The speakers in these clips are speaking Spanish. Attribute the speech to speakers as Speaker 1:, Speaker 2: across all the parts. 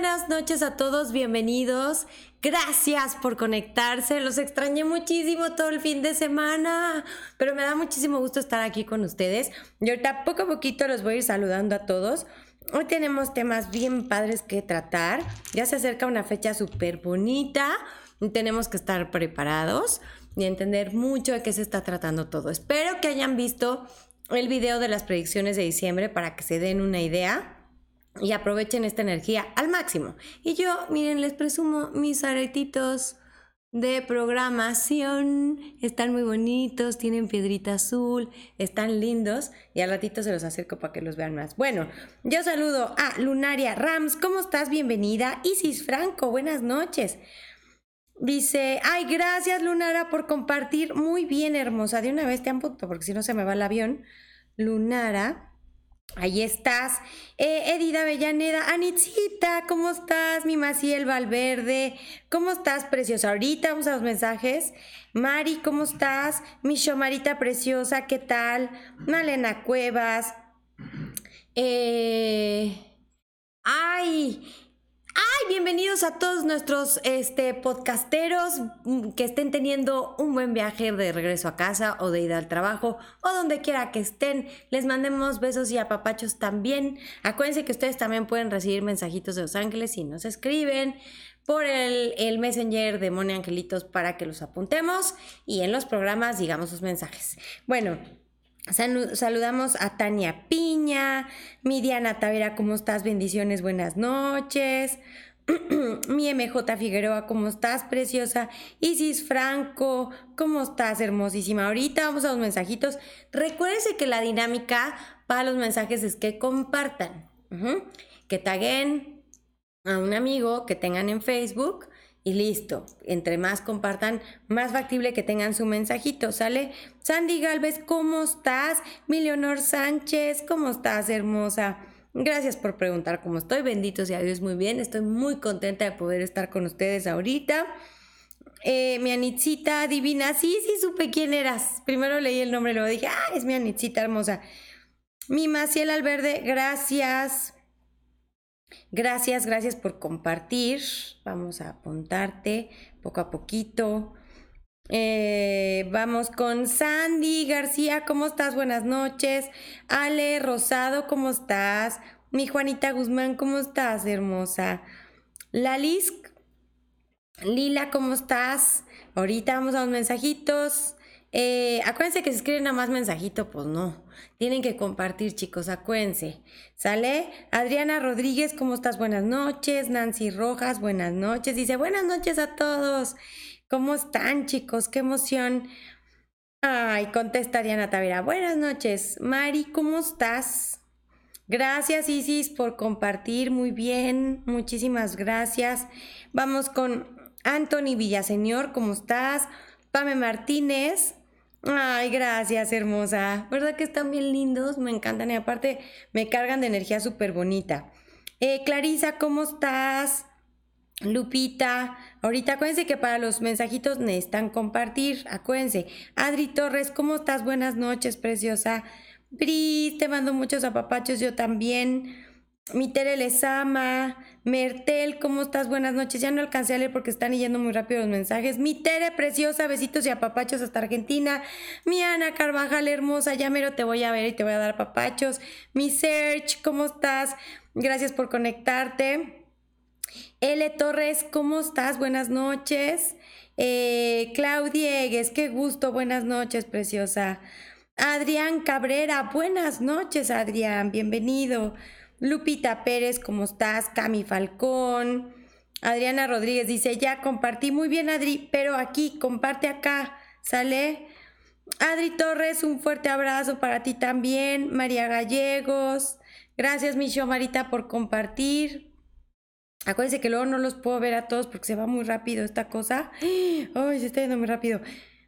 Speaker 1: Buenas noches a todos, bienvenidos. Gracias por conectarse. Los extrañé muchísimo todo el fin de semana, pero me da muchísimo gusto estar aquí con ustedes. Y ahorita poco a poquito los voy a ir saludando a todos. Hoy tenemos temas bien padres que tratar. Ya se acerca una fecha súper bonita. Tenemos que estar preparados y entender mucho de qué se está tratando todo. Espero que hayan visto el video de las predicciones de diciembre para que se den una idea y aprovechen esta energía al máximo. Y yo, miren, les presumo mis aretitos de programación. Están muy bonitos, tienen piedrita azul, están lindos y al ratito se los acerco para que los vean más. Bueno, yo saludo a Lunaria Rams, ¿cómo estás? Bienvenida. Isis Franco, buenas noches. Dice, ay, gracias Lunara por compartir. Muy bien, hermosa. De una vez te han punto, porque si no se me va el avión. Lunara. Ahí estás. Eh, Edida Avellaneda, Anitzita, ¿cómo estás? Mi Maciel Valverde, ¿cómo estás, preciosa? Ahorita vamos a los mensajes. Mari, ¿cómo estás? Mi Shomarita preciosa, ¿qué tal? Malena Cuevas. Eh... Ay, Ay, bienvenidos a todos nuestros este, podcasteros mm, que estén teniendo un buen viaje de regreso a casa o de ida al trabajo o donde quiera que estén. Les mandemos besos y apapachos también. Acuérdense que ustedes también pueden recibir mensajitos de Los Ángeles y nos escriben por el, el Messenger de Mone Angelitos para que los apuntemos y en los programas digamos sus mensajes. Bueno, Saludamos a Tania Piña, mi Diana Tavera, ¿cómo estás? Bendiciones, buenas noches. mi MJ Figueroa, ¿cómo estás, preciosa? Isis Franco, ¿cómo estás, hermosísima? Ahorita vamos a los mensajitos. Recuérdense que la dinámica para los mensajes es que compartan, que taguen a un amigo que tengan en Facebook y listo. Entre más compartan, más factible que tengan su mensajito, ¿sale? Sandy Galvez, ¿cómo estás? Milionor Sánchez, ¿cómo estás, hermosa? Gracias por preguntar cómo estoy. Bendito sea Dios, muy bien. Estoy muy contenta de poder estar con ustedes ahorita. Eh, mi Anitzita divina, sí, sí, supe quién eras. Primero leí el nombre, luego dije, ah, es mi Anitzita hermosa. Mi Maciel Alverde, gracias. Gracias, gracias por compartir. Vamos a apuntarte poco a poquito. Eh, vamos con Sandy García, ¿cómo estás? Buenas noches. Ale Rosado, ¿cómo estás? Mi Juanita Guzmán, ¿cómo estás, hermosa? Lalis, Lila, ¿cómo estás? Ahorita vamos a los mensajitos. Eh, acuérdense que si escriben nada más mensajito, pues no. Tienen que compartir, chicos, acuérdense. ¿Sale? Adriana Rodríguez, ¿cómo estás? Buenas noches. Nancy Rojas, buenas noches. Dice, buenas noches a todos. ¿Cómo están, chicos? Qué emoción. Ay, contesta Diana Tavera. Buenas noches. Mari, ¿cómo estás? Gracias, Isis, por compartir. Muy bien. Muchísimas gracias. Vamos con Anthony Villaseñor, ¿cómo estás? Pame Martínez, Ay, gracias, hermosa. ¿Verdad que están bien lindos? Me encantan y aparte me cargan de energía súper bonita. Eh, Clarisa, ¿cómo estás? Lupita, ahorita acuérdense que para los mensajitos necesitan compartir, acuérdense. Adri Torres, ¿cómo estás? Buenas noches, preciosa. Bris, te mando muchos apapachos, yo también. Mi Tere Lezama, Mertel, ¿cómo estás? Buenas noches. Ya no alcancé a leer porque están yendo muy rápido los mensajes. Mi Tere, preciosa, besitos y apapachos hasta Argentina. Mi Ana Carvajal, hermosa, ya mero te voy a ver y te voy a dar papachos. Mi Serge, ¿cómo estás? Gracias por conectarte. L. Torres, ¿cómo estás? Buenas noches. Eh, Claudiegues, qué gusto, buenas noches, preciosa. Adrián Cabrera, buenas noches, Adrián, bienvenido. Lupita Pérez, ¿cómo estás? Cami Falcón. Adriana Rodríguez dice, ya compartí muy bien Adri, pero aquí, comparte acá, ¿sale? Adri Torres, un fuerte abrazo para ti también. María Gallegos, gracias mi Marita por compartir. Acuérdense que luego no los puedo ver a todos porque se va muy rápido esta cosa. Ay, se está yendo muy rápido.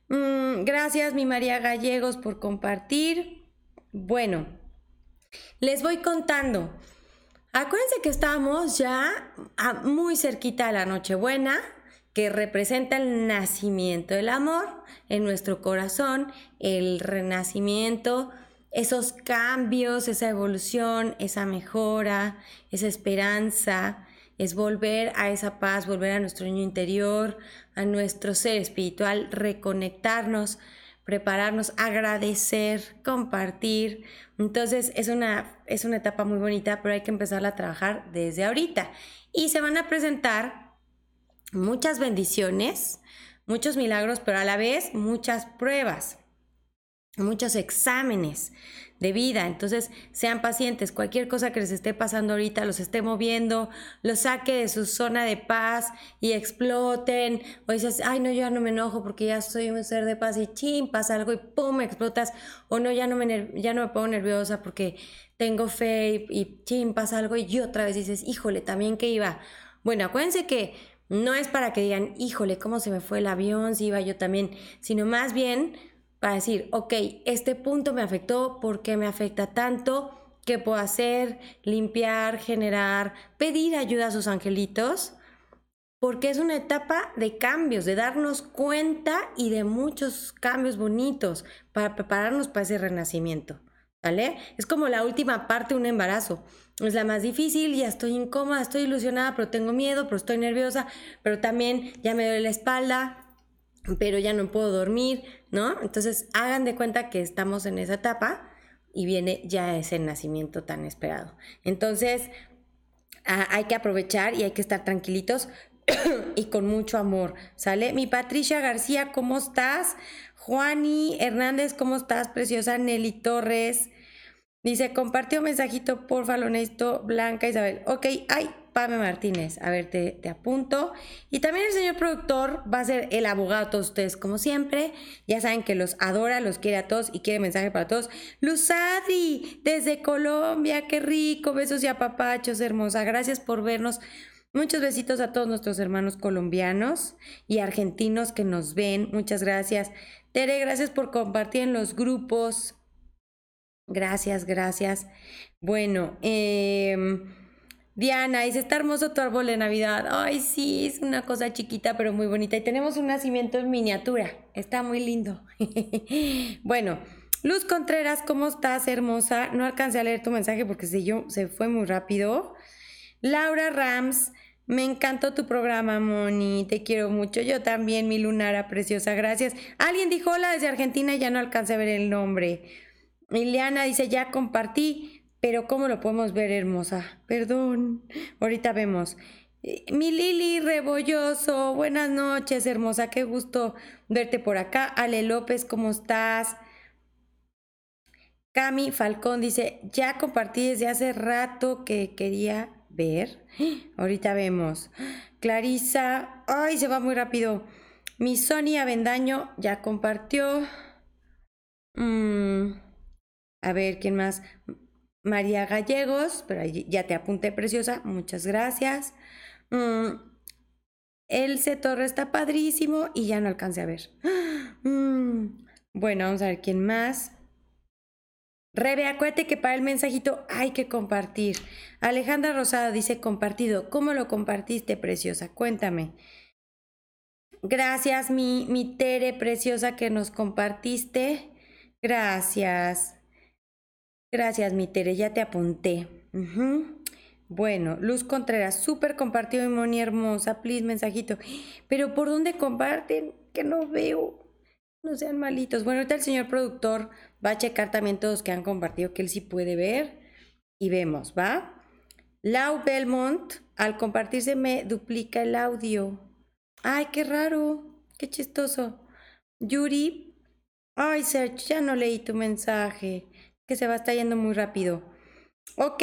Speaker 1: Mm, gracias mi María Gallegos por compartir. Bueno, les voy contando. Acuérdense que estamos ya muy cerquita de la Nochebuena, que representa el nacimiento del amor en nuestro corazón, el renacimiento esos cambios, esa evolución, esa mejora, esa esperanza, es volver a esa paz, volver a nuestro niño interior, a nuestro ser espiritual, reconectarnos, prepararnos, agradecer, compartir. Entonces es una, es una etapa muy bonita, pero hay que empezarla a trabajar desde ahorita. Y se van a presentar muchas bendiciones, muchos milagros, pero a la vez muchas pruebas muchos exámenes de vida. Entonces, sean pacientes. Cualquier cosa que les esté pasando ahorita, los esté moviendo, los saque de su zona de paz y exploten. O dices, ay, no, yo ya no me enojo porque ya soy un ser de paz y chim, pasa algo y pum, explotas. O no, ya no me, ya no me pongo nerviosa porque tengo fe y, y chim, pasa algo y otra vez dices, híjole, también que iba. Bueno, acuérdense que no es para que digan, híjole, cómo se me fue el avión, si iba yo también, sino más bien para decir, ok, este punto me afectó, ¿por qué me afecta tanto? ¿Qué puedo hacer? Limpiar, generar, pedir ayuda a sus angelitos, porque es una etapa de cambios, de darnos cuenta y de muchos cambios bonitos para prepararnos para ese renacimiento. ¿Vale? Es como la última parte de un embarazo. Es la más difícil, ya estoy incómoda, estoy ilusionada, pero tengo miedo, pero estoy nerviosa, pero también ya me duele la espalda, pero ya no puedo dormir, ¿no? Entonces hagan de cuenta que estamos en esa etapa y viene ya ese nacimiento tan esperado. Entonces hay que aprovechar y hay que estar tranquilitos y con mucho amor, ¿sale? Mi Patricia García, ¿cómo estás? Juani Hernández, ¿cómo estás? Preciosa Nelly Torres. Dice, compartió mensajito, porfa, lo. Blanca Isabel. Ok, ay, Pame Martínez. A ver, te, apunto. Y también el señor productor va a ser el abogado de todos ustedes, como siempre. Ya saben que los adora, los quiere a todos y quiere mensaje para todos. Luz Adri, desde Colombia, qué rico. Besos y apapachos, hermosa. Gracias por vernos. Muchos besitos a todos nuestros hermanos colombianos y argentinos que nos ven. Muchas gracias. Tere, gracias por compartir en los grupos. Gracias, gracias. Bueno, eh. Diana dice, está hermoso tu árbol de Navidad. Ay, sí, es una cosa chiquita pero muy bonita. Y tenemos un nacimiento en miniatura. Está muy lindo. bueno, Luz Contreras, ¿cómo estás, hermosa? No alcancé a leer tu mensaje porque se, yo, se fue muy rápido. Laura Rams, me encantó tu programa, Moni. Te quiero mucho. Yo también, mi lunara preciosa. Gracias. Alguien dijo hola desde Argentina ya no alcancé a ver el nombre. Liliana dice, ya compartí. Pero ¿cómo lo podemos ver, hermosa? Perdón, ahorita vemos. Mi Lili Rebolloso, buenas noches, hermosa, qué gusto verte por acá. Ale López, ¿cómo estás? Cami Falcón dice, ya compartí desde hace rato que quería ver. Ahorita vemos. Clarisa, ay, se va muy rápido. Mi Sonia Avendaño ya compartió. Mm, a ver, ¿quién más? María Gallegos, pero ya te apunté preciosa, muchas gracias. Mm, Elce Torres está padrísimo y ya no alcancé a ver. Mm, bueno, vamos a ver quién más. Rebe, acuérdate que para el mensajito hay que compartir. Alejandra Rosada dice compartido. ¿Cómo lo compartiste, preciosa? Cuéntame. Gracias, mi, mi Tere preciosa que nos compartiste. Gracias. Gracias, mi Tere, ya te apunté. Bueno, Luz Contreras, súper compartido, Moni hermosa, please, mensajito. Pero ¿por dónde comparten? Que no veo. No sean malitos. Bueno, ahorita el señor productor va a checar también todos que han compartido, que él sí puede ver. Y vemos, ¿va? Lau Belmont, al compartirse me duplica el audio. Ay, qué raro, qué chistoso. Yuri, ay, Serge, ya no leí tu mensaje que se va a estar yendo muy rápido. Ok.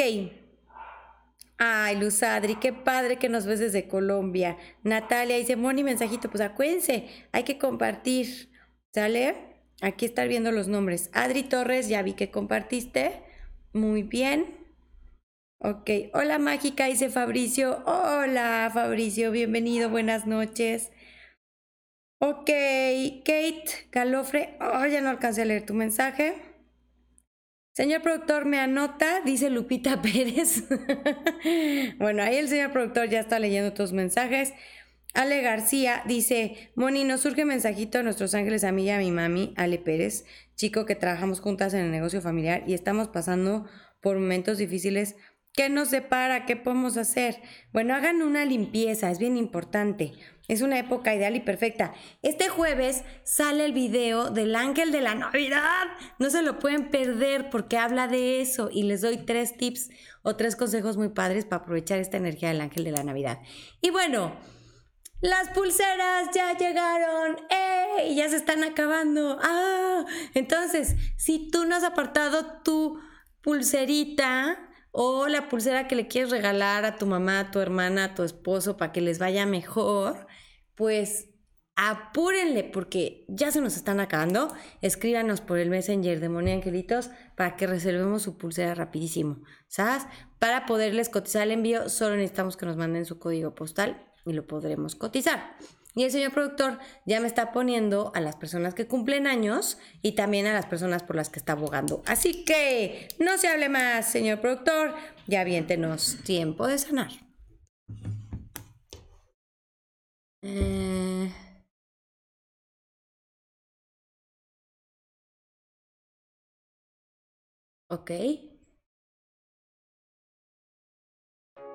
Speaker 1: Ay, Luz Adri, qué padre que nos ves desde Colombia. Natalia dice, Moni, mensajito, pues acuérdense, hay que compartir. ¿Sale? Aquí estar viendo los nombres. Adri Torres, ya vi que compartiste. Muy bien. Ok. Hola, mágica, dice Fabricio. Hola, Fabricio, bienvenido, buenas noches. Ok, Kate Calofre. Oh, ya no alcancé a leer tu mensaje. Señor productor, me anota, dice Lupita Pérez. bueno, ahí el señor productor ya está leyendo tus mensajes. Ale García dice, Moni, nos surge mensajito a nuestros ángeles, a mí y a mi mami, Ale Pérez, chico que trabajamos juntas en el negocio familiar y estamos pasando por momentos difíciles. ¿Qué nos separa? ¿Qué podemos hacer? Bueno, hagan una limpieza, es bien importante. Es una época ideal y perfecta. Este jueves sale el video del ángel de la Navidad. No se lo pueden perder porque habla de eso y les doy tres tips o tres consejos muy padres para aprovechar esta energía del ángel de la Navidad. Y bueno, las pulseras ya llegaron, ¡eh! Ya se están acabando. ¡Ah! Entonces, si tú no has apartado tu pulserita o la pulsera que le quieres regalar a tu mamá, a tu hermana, a tu esposo para que les vaya mejor, pues apúrenle porque ya se nos están acabando. Escríbanos por el Messenger de Moni Angelitos para que reservemos su pulsera rapidísimo. ¿Sabes? Para poderles cotizar el envío, solo necesitamos que nos manden su código postal y lo podremos cotizar. Y el señor productor ya me está poniendo a las personas que cumplen años y también a las personas por las que está abogando. Así que no se hable más, señor productor, ya viéntenos tiempo de sanar. Eh... Ok.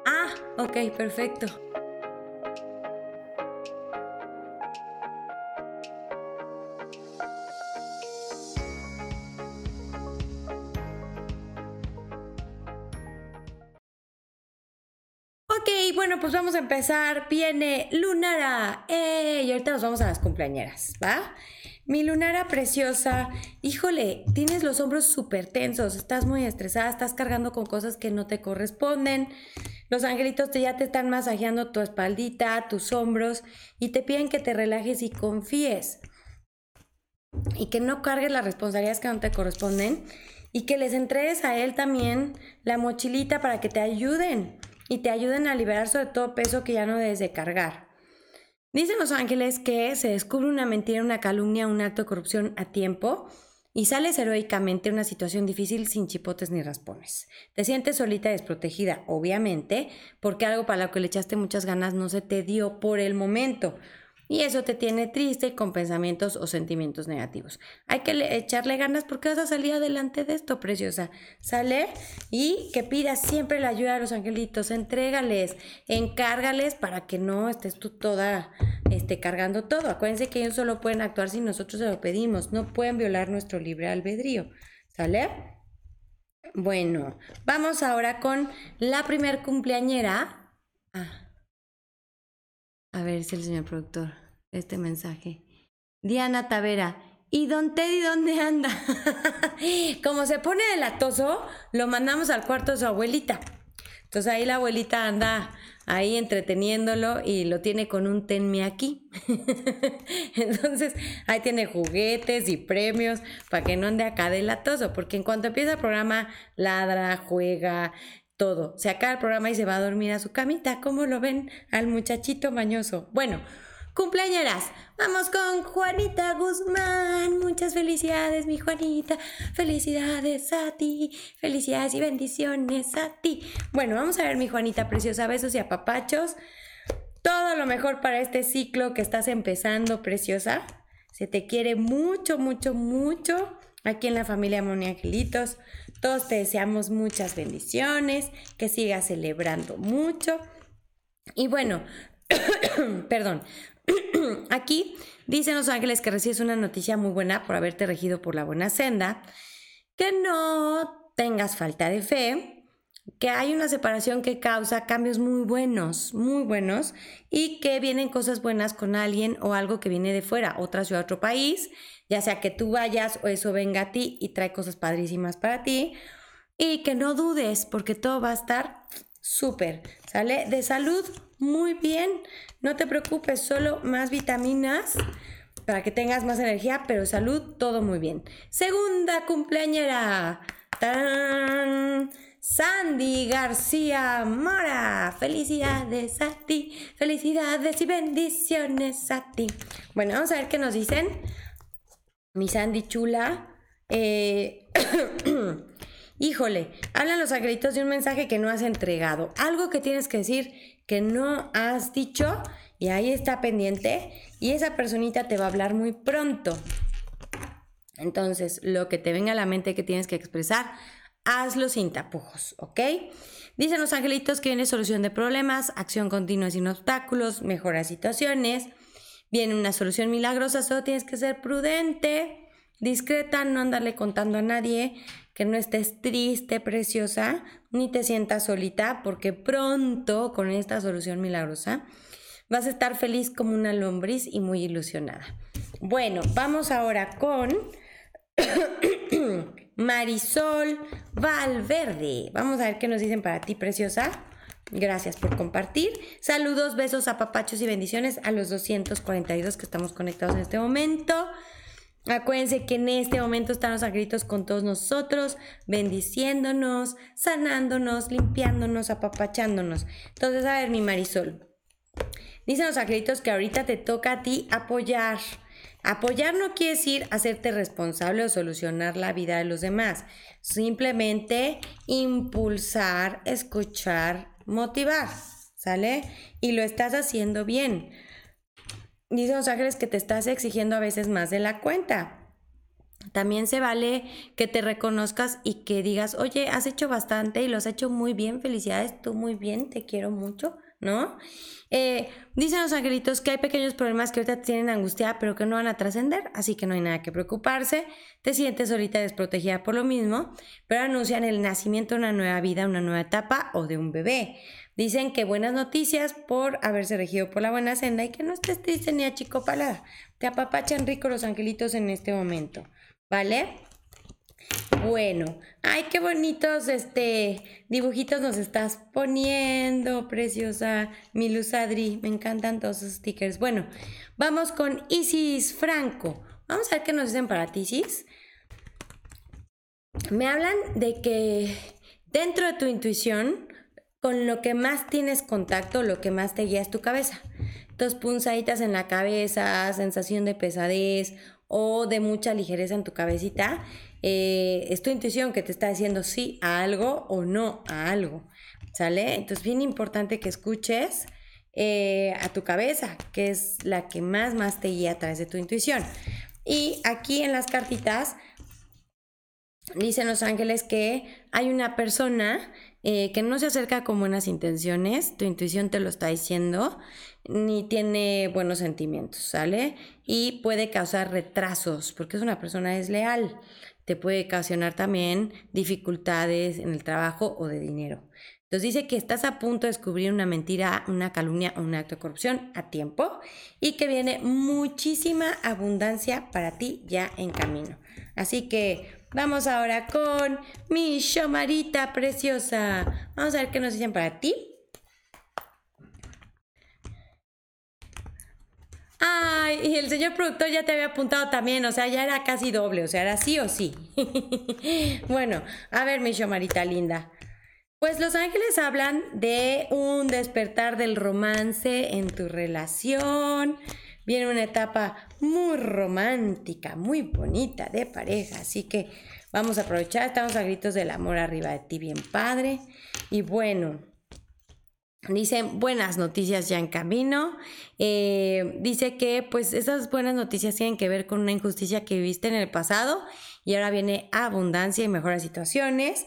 Speaker 1: Ah, ok, perfecto. Bueno, pues vamos a empezar. Viene Lunara. ¡Eh! Y ahorita nos vamos a las cumpleañeras, ¿va? Mi Lunara preciosa, híjole, tienes los hombros súper tensos, estás muy estresada, estás cargando con cosas que no te corresponden. Los angelitos te, ya te están masajeando tu espaldita, tus hombros y te piden que te relajes y confíes. Y que no cargues las responsabilidades que no te corresponden y que les entregues a él también la mochilita para que te ayuden y te ayuden a liberar sobre todo peso que ya no debes de cargar. Dicen los ángeles que se descubre una mentira, una calumnia, un acto de corrupción a tiempo y sales heroicamente de una situación difícil sin chipotes ni raspones. Te sientes solita y desprotegida, obviamente, porque algo para lo que le echaste muchas ganas no se te dio por el momento. Y eso te tiene triste con pensamientos o sentimientos negativos. Hay que echarle ganas porque vas a salir adelante de esto, preciosa. Sale y que pidas siempre la ayuda a los angelitos. Entrégales, encárgales para que no estés tú toda este, cargando todo. Acuérdense que ellos solo pueden actuar si nosotros se lo pedimos. No pueden violar nuestro libre albedrío. ¿Sale? Bueno, vamos ahora con la primer cumpleañera. Ah. A ver si el señor productor, este mensaje. Diana Tavera, ¿y don Teddy dónde anda? Como se pone de latoso, lo mandamos al cuarto de su abuelita. Entonces ahí la abuelita anda ahí entreteniéndolo y lo tiene con un tenme aquí. Entonces ahí tiene juguetes y premios para que no ande acá de latoso, porque en cuanto empieza el programa ladra, juega, todo. Se acaba el programa y se va a dormir a su camita. ¿Cómo lo ven al muchachito mañoso? Bueno, cumpleañeras. Vamos con Juanita Guzmán. Muchas felicidades, mi Juanita. Felicidades a ti. Felicidades y bendiciones a ti. Bueno, vamos a ver, mi Juanita preciosa. Besos y apapachos. Todo lo mejor para este ciclo que estás empezando, preciosa. Se te quiere mucho, mucho, mucho aquí en la familia Moni Angelitos. Todos te deseamos muchas bendiciones, que sigas celebrando mucho. Y bueno, perdón, aquí dicen los ángeles que recibes una noticia muy buena por haberte regido por la buena senda, que no tengas falta de fe, que hay una separación que causa cambios muy buenos, muy buenos, y que vienen cosas buenas con alguien o algo que viene de fuera, otra ciudad, otro país, ya sea que tú vayas o eso venga a ti y trae cosas padrísimas para ti, y que no dudes porque todo va a estar súper, ¿sale? De salud, muy bien, no te preocupes, solo más vitaminas para que tengas más energía, pero salud, todo muy bien. Segunda cumpleañera. ¡Tarán! Sandy García Mora. Felicidades a ti, felicidades y bendiciones a ti. Bueno, vamos a ver qué nos dicen. Mi Sandy chula. Eh, híjole, hablan los angelitos de un mensaje que no has entregado. Algo que tienes que decir que no has dicho y ahí está pendiente y esa personita te va a hablar muy pronto. Entonces, lo que te venga a la mente que tienes que expresar, hazlo sin tapujos, ¿ok? Dicen los angelitos que viene solución de problemas, acción continua sin obstáculos, mejora situaciones, viene una solución milagrosa, solo tienes que ser prudente, discreta, no andarle contando a nadie, que no estés triste, preciosa, ni te sientas solita, porque pronto con esta solución milagrosa vas a estar feliz como una lombriz y muy ilusionada. Bueno, vamos ahora con Marisol Valverde. Vamos a ver qué nos dicen para ti, preciosa. Gracias por compartir. Saludos, besos, apapachos y bendiciones a los 242 que estamos conectados en este momento. Acuérdense que en este momento están los agritos con todos nosotros, bendiciéndonos, sanándonos, limpiándonos, apapachándonos. Entonces, a ver, mi Marisol. Dicen los agritos que ahorita te toca a ti apoyar. Apoyar no quiere decir hacerte responsable o solucionar la vida de los demás. Simplemente impulsar, escuchar, motivar. ¿Sale? Y lo estás haciendo bien. Dicen los ángeles que te estás exigiendo a veces más de la cuenta. También se vale que te reconozcas y que digas, oye, has hecho bastante y lo has hecho muy bien, felicidades, tú muy bien, te quiero mucho, ¿no? Eh, dicen los angelitos que hay pequeños problemas que ahorita tienen angustia, pero que no van a trascender, así que no hay nada que preocuparse. Te sientes ahorita desprotegida por lo mismo, pero anuncian el nacimiento de una nueva vida, una nueva etapa o de un bebé. Dicen que buenas noticias por haberse regido por la buena senda y que no estés triste ni a chico palada. Te apapachan rico los angelitos en este momento, ¿vale? Bueno, ay, qué bonitos este dibujitos nos estás poniendo, preciosa mi Luz Adri. Me encantan todos esos stickers. Bueno, vamos con Isis Franco. Vamos a ver qué nos dicen para ti, Isis. Me hablan de que dentro de tu intuición, con lo que más tienes contacto, lo que más te guía es tu cabeza. Dos punzaditas en la cabeza, sensación de pesadez o de mucha ligereza en tu cabecita eh, es tu intuición que te está diciendo sí a algo o no a algo, ¿sale? Entonces, bien importante que escuches eh, a tu cabeza, que es la que más, más te guía a través de tu intuición. Y aquí en las cartitas dicen los ángeles que hay una persona eh, que no se acerca con buenas intenciones, tu intuición te lo está diciendo, ni tiene buenos sentimientos, ¿sale? Y puede causar retrasos porque es una persona desleal te puede ocasionar también dificultades en el trabajo o de dinero. Entonces dice que estás a punto de descubrir una mentira, una calumnia o un acto de corrupción a tiempo y que viene muchísima abundancia para ti ya en camino. Así que vamos ahora con mi Shomarita preciosa. Vamos a ver qué nos dicen para ti. Ay, y el señor productor ya te había apuntado también, o sea, ya era casi doble, o sea, era sí o sí. bueno, a ver, mi Marita linda. Pues los ángeles hablan de un despertar del romance en tu relación. Viene una etapa muy romántica, muy bonita de pareja. Así que vamos a aprovechar, estamos a gritos del amor arriba de ti, bien padre. Y bueno, Dicen buenas noticias ya en camino. Eh, dice que pues esas buenas noticias tienen que ver con una injusticia que viviste en el pasado y ahora viene abundancia y mejores situaciones.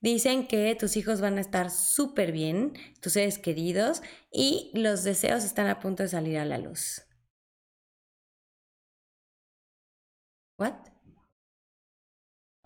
Speaker 1: Dicen que tus hijos van a estar súper bien, tus seres queridos, y los deseos están a punto de salir a la luz. ¿What?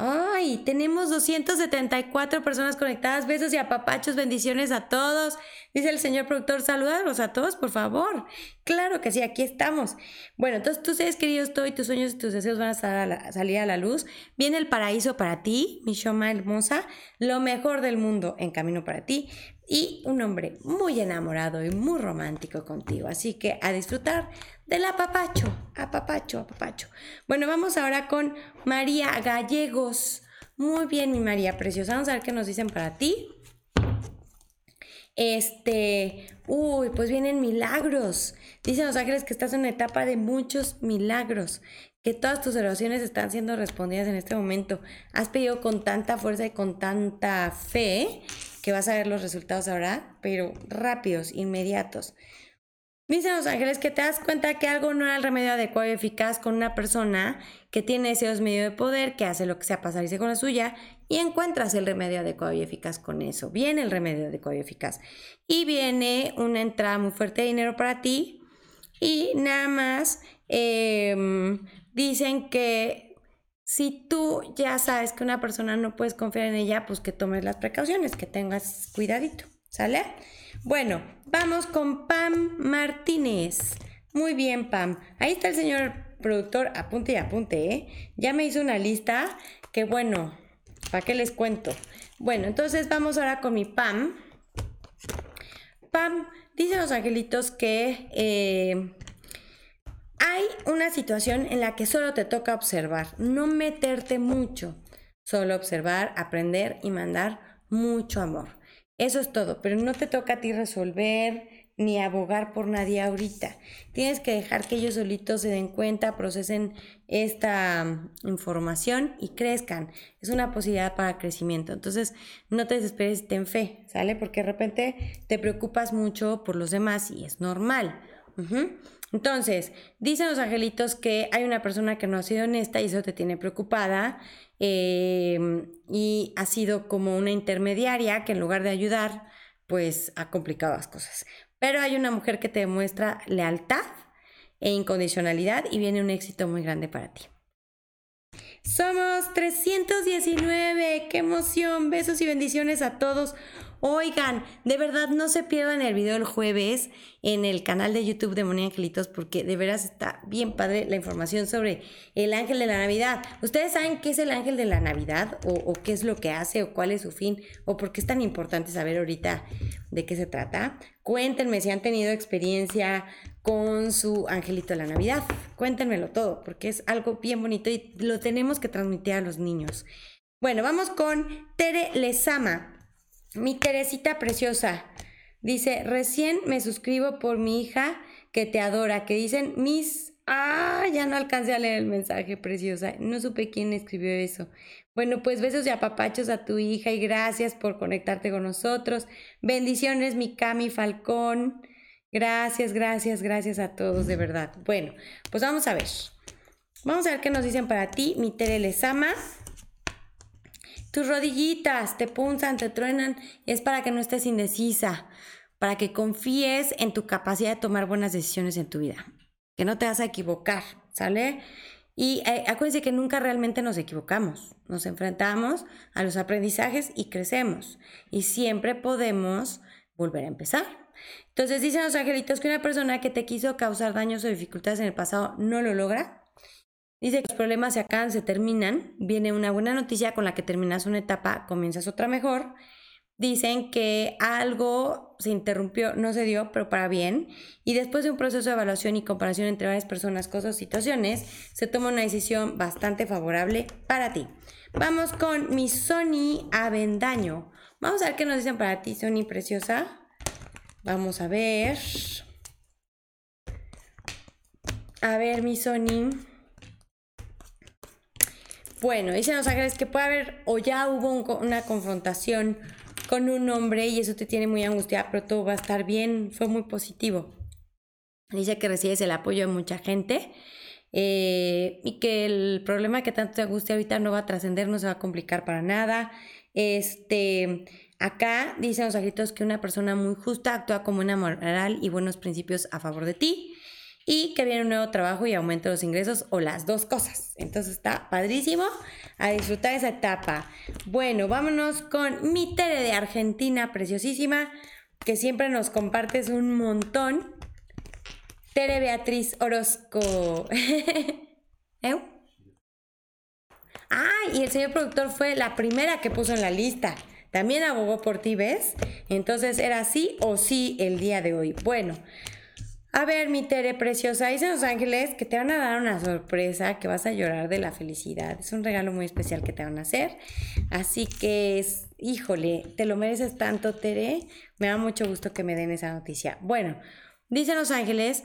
Speaker 1: Ay, tenemos 274 personas conectadas. Besos y apapachos, bendiciones a todos. Dice el señor productor, saludarlos a todos, por favor. Claro que sí, aquí estamos. Bueno, entonces tú seres queridos, todo y tus sueños y tus deseos van a, salir a la luz. Viene el paraíso para ti, mi Shoma hermosa, lo mejor del mundo en camino para ti y un hombre muy enamorado y muy romántico contigo. Así que a disfrutar del apapacho, apapacho, apapacho. Bueno, vamos ahora con María Gallegos. Muy bien, mi María preciosa. Vamos a ver qué nos dicen para ti. Este, uy, pues vienen milagros. Dicen los ángeles que estás en una etapa de muchos milagros, que todas tus oraciones están siendo respondidas en este momento. Has pedido con tanta fuerza y con tanta fe que vas a ver los resultados ahora, pero rápidos, inmediatos. Dicen los ángeles que te das cuenta que algo no era el remedio adecuado y eficaz con una persona que tiene deseos medio de poder, que hace lo que sea pasarse con la suya, y encuentras el remedio adecuado y eficaz con eso. Viene el remedio adecuado y eficaz. Y viene una entrada muy fuerte de dinero para ti. Y nada más em, dicen que si tú ya sabes que una persona no puedes confiar en ella, pues que tomes las precauciones, que tengas cuidadito. ¿Sale? Bueno, vamos con Pam Martínez. Muy bien, Pam. Ahí está el señor productor, apunte y apunte, ¿eh? Ya me hizo una lista que bueno, ¿para qué les cuento? Bueno, entonces vamos ahora con mi Pam. Pam, dice los angelitos que eh, hay una situación en la que solo te toca observar, no meterte mucho, solo observar, aprender y mandar mucho amor. Eso es todo, pero no te toca a ti resolver ni abogar por nadie ahorita. Tienes que dejar que ellos solitos se den cuenta, procesen esta mm, información y crezcan. Es una posibilidad para crecimiento. Entonces, no te desesperes, ten fe, ¿sale? Porque de repente te preocupas mucho por los demás y es normal. Entonces, dicen los angelitos que hay una persona que no ha sido honesta y eso te tiene preocupada em, y ha sido como una intermediaria que en lugar de ayudar, pues ha complicado las cosas. Pero hay una mujer que te demuestra lealtad e incondicionalidad y viene un éxito muy grande para ti. Somos 319, qué emoción, besos y bendiciones a todos. Oigan, de verdad no se pierdan el video el jueves en el canal de YouTube de Moni Angelitos porque de veras está bien padre la información sobre el ángel de la Navidad. ¿Ustedes saben qué es el ángel de la Navidad o, o qué es lo que hace o cuál es su fin o por qué es tan importante saber ahorita de qué se trata? Cuéntenme si han tenido experiencia con su angelito de la Navidad. Cuéntenmelo todo porque es algo bien bonito y lo tenemos que transmitir a los niños. Bueno, vamos con Tere Lezama. Mi Teresita preciosa dice, recién me suscribo por mi hija que te adora, que dicen mis... Ah, ya no alcancé a leer el mensaje, preciosa. No supe quién escribió eso. Bueno, pues besos y apapachos a tu hija y gracias por conectarte con nosotros. Bendiciones, mi Cami Falcón. Gracias, gracias, gracias a todos, de verdad. Bueno, pues vamos a ver. Vamos a ver qué nos dicen para ti, mi Tere Lezama. Tus rodillitas te punzan, te truenan, es para que no estés indecisa, para que confíes en tu capacidad de tomar buenas decisiones en tu vida, que no te vas a equivocar, ¿sale? Y eh, acuérdense que nunca realmente nos equivocamos, nos enfrentamos a los aprendizajes y crecemos, y siempre podemos volver a empezar. Entonces dicen los angelitos que una persona que te quiso causar daños o dificultades en el pasado no lo logra, Dice que los problemas se acaban, se terminan. Viene una buena noticia con la que terminas una etapa, comienzas otra mejor. Dicen que algo se interrumpió, no se dio, pero para bien. Y después de un proceso de evaluación y comparación entre varias personas, cosas, situaciones, se toma una decisión bastante favorable para ti. Vamos con mi Sony Avendaño. Vamos a ver qué nos dicen para ti, Sony Preciosa. Vamos a ver. A ver, mi Sony. Bueno, dicen los ángeles que puede haber o ya hubo una confrontación con un hombre y eso te tiene muy angustiada, pero todo va a estar bien, fue muy positivo. Dice que recibes el apoyo de mucha gente eh, y que el problema que tanto te angustia ahorita no va a trascender, no se va a complicar para nada. Este, acá dicen los ángeles que una persona muy justa actúa como una moral y buenos principios a favor de ti y que viene un nuevo trabajo y aumento los ingresos o las dos cosas. Entonces está padrísimo a disfrutar esa etapa. Bueno, vámonos con mi Tere de Argentina, preciosísima, que siempre nos compartes un montón. Tere Beatriz Orozco. ¿Eh? Ah, y el señor productor fue la primera que puso en la lista. También abogó por ti, ¿ves? Entonces era sí o sí el día de hoy. Bueno, a ver, mi Tere preciosa, dicen los ángeles que te van a dar una sorpresa, que vas a llorar de la felicidad. Es un regalo muy especial que te van a hacer. Así que, híjole, te lo mereces tanto, Tere. Me da mucho gusto que me den esa noticia. Bueno, dicen los ángeles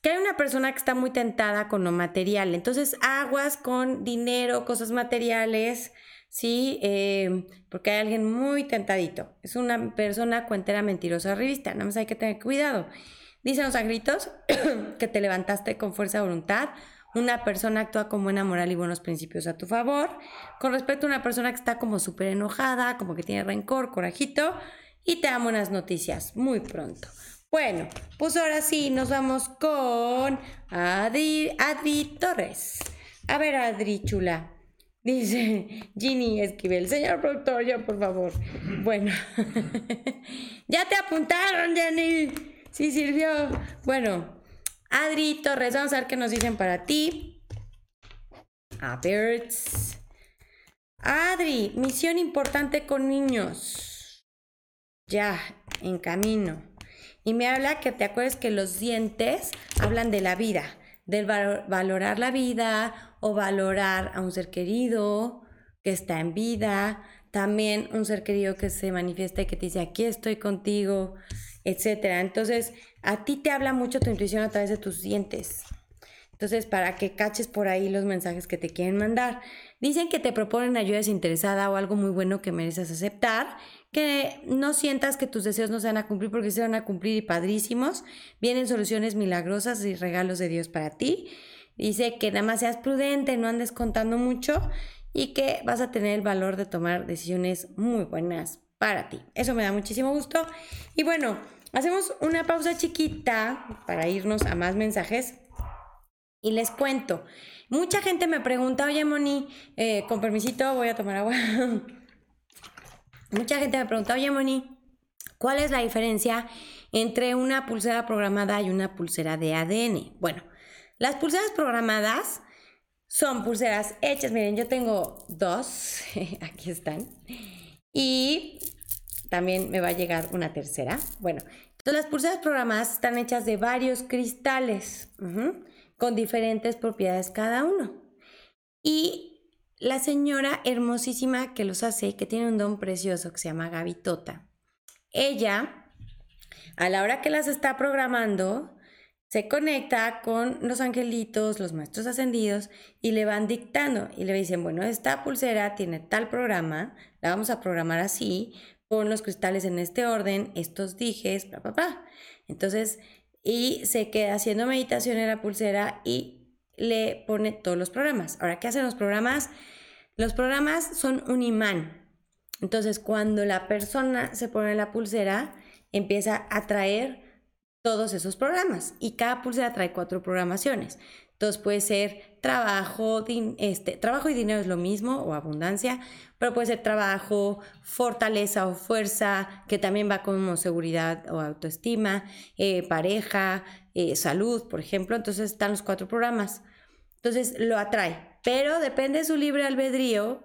Speaker 1: que hay una persona que está muy tentada con lo material. Entonces, aguas con dinero, cosas materiales, ¿sí? Eh, porque hay alguien muy tentadito. Es una persona cuentera mentirosa revista, nada más hay que tener cuidado. Dicen los angelitos que te levantaste con fuerza de voluntad. Una persona actúa con buena moral y buenos principios a tu favor. Con respecto a una persona que está como súper enojada, como que tiene rencor, corajito, y te da buenas noticias muy pronto. Bueno, pues ahora sí, nos vamos con Adri, Adri Torres. A ver, Adri chula. Dice Ginny Esquivel, señor productor, yo por favor. Bueno, ya te apuntaron, Jenny. Sí sirvió. Bueno, Adri Torres, vamos a ver qué nos dicen para ti. A ver. Adri, misión importante con niños. Ya, en camino. Y me habla que te acuerdes que los dientes hablan de la vida, del valorar la vida o valorar a un ser querido que está en vida, también un ser querido que se manifiesta y que te dice aquí estoy contigo, etcétera. Entonces, a ti te habla mucho tu intuición a través de tus dientes. Entonces, para que caches por ahí los mensajes que te quieren mandar. Dicen que te proponen ayuda desinteresada o algo muy bueno que mereces aceptar que no sientas que tus deseos no se van a cumplir porque se van a cumplir y padrísimos. Vienen soluciones milagrosas y regalos de Dios para ti. Dice que nada más seas prudente, no andes contando mucho y que vas a tener el valor de tomar decisiones muy buenas para ti. Eso me da muchísimo gusto. Y bueno, hacemos una pausa chiquita para irnos a más mensajes. Y les cuento, mucha gente me pregunta, oye Moni, eh, con permisito voy a tomar agua. Mucha gente me pregunta, oye Moni, ¿cuál es la diferencia entre una pulsera programada y una pulsera de ADN? Bueno, las pulseras programadas son pulseras hechas, miren, yo tengo dos, aquí están, y también me va a llegar una tercera. Bueno, entonces las pulseras programadas están hechas de varios cristales, con diferentes propiedades cada uno. Y la señora hermosísima que los hace, que tiene un don precioso que se llama Gavitota, ella, a la hora que las está programando, se conecta con los angelitos, los maestros ascendidos, y le van dictando y le dicen, bueno, esta pulsera tiene tal programa, la vamos a programar así, pon los cristales en este orden, estos dijes, bla, bla, bla. Entonces, y se queda haciendo meditación en la pulsera y le pone todos los programas. Ahora, ¿qué hacen los programas? Los programas son un imán. Entonces, cuando la persona se pone la pulsera, empieza a traer todos esos programas y cada pulsera trae cuatro programaciones. Entonces puede ser trabajo, este, trabajo y dinero es lo mismo o abundancia, pero puede ser trabajo, fortaleza o fuerza, que también va como seguridad o autoestima, eh, pareja, eh, salud, por ejemplo. Entonces están los cuatro programas. Entonces lo atrae, pero depende de su libre albedrío,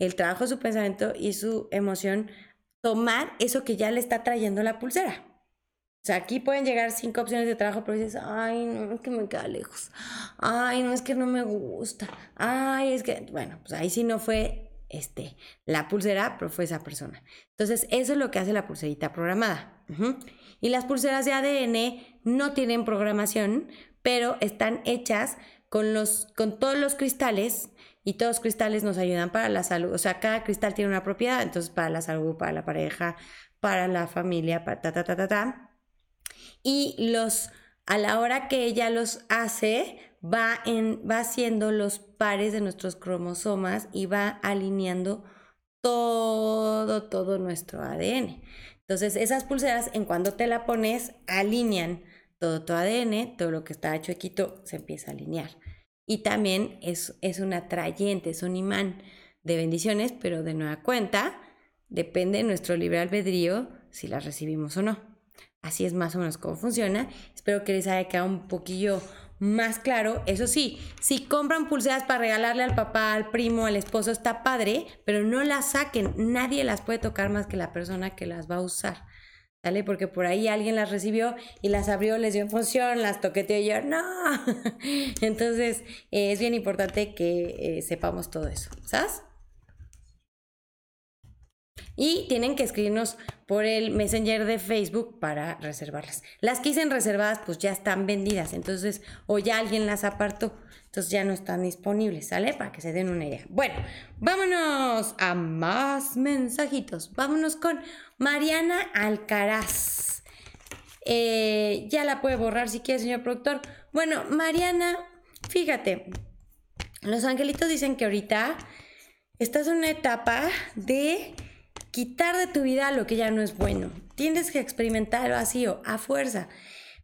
Speaker 1: el trabajo su pensamiento y su emoción, tomar eso que ya le está trayendo la pulsera. O sea, aquí pueden llegar cinco opciones de trabajo, pero dices, ay, no, es que me queda lejos. Ay, no, es que no me gusta. Ay, es que, bueno, pues ahí sí no fue este, la pulsera, pero fue esa persona. Entonces, eso es lo que hace la pulserita programada. Y las pulseras de ADN no tienen programación, pero están hechas con, los, con todos los cristales y todos los cristales nos ayudan para la salud. O sea, cada cristal tiene una propiedad, entonces para la salud, para la pareja, para la familia, para ta, ta, ta, ta, ta. Y los, a la hora que ella los hace, va, en, va haciendo los pares de nuestros cromosomas y va alineando todo, todo nuestro ADN. Entonces, esas pulseras, en cuando te la pones, alinean todo tu ADN, todo lo que está hecho equito se empieza a alinear. Y también es, es un atrayente, es un imán de bendiciones, pero de nueva cuenta, depende de nuestro libre albedrío si las recibimos o no. Así es más o menos cómo funciona. Espero que les haya quedado un poquillo más claro. Eso sí, si compran pulseras para regalarle al papá, al primo, al esposo, está padre, pero no las saquen. Nadie las puede tocar más que la persona que las va a usar. ¿Sale? Porque por ahí alguien las recibió y las abrió, les dio emoción, las toqueteó y yo, no. Entonces, eh, es bien importante que eh, sepamos todo eso, ¿sabes? Y tienen que escribirnos por el Messenger de Facebook para reservarlas. Las que hice reservadas pues ya están vendidas, entonces o ya alguien las apartó, entonces ya no están disponibles, ¿sale? Para que se den una idea. Bueno, vámonos a más mensajitos. Vámonos con Mariana Alcaraz. Eh, ya la puede borrar si quiere, señor productor. Bueno, Mariana, fíjate, los angelitos dicen que ahorita estás en una etapa de quitar de tu vida lo que ya no es bueno. Tienes que experimentar el vacío a fuerza.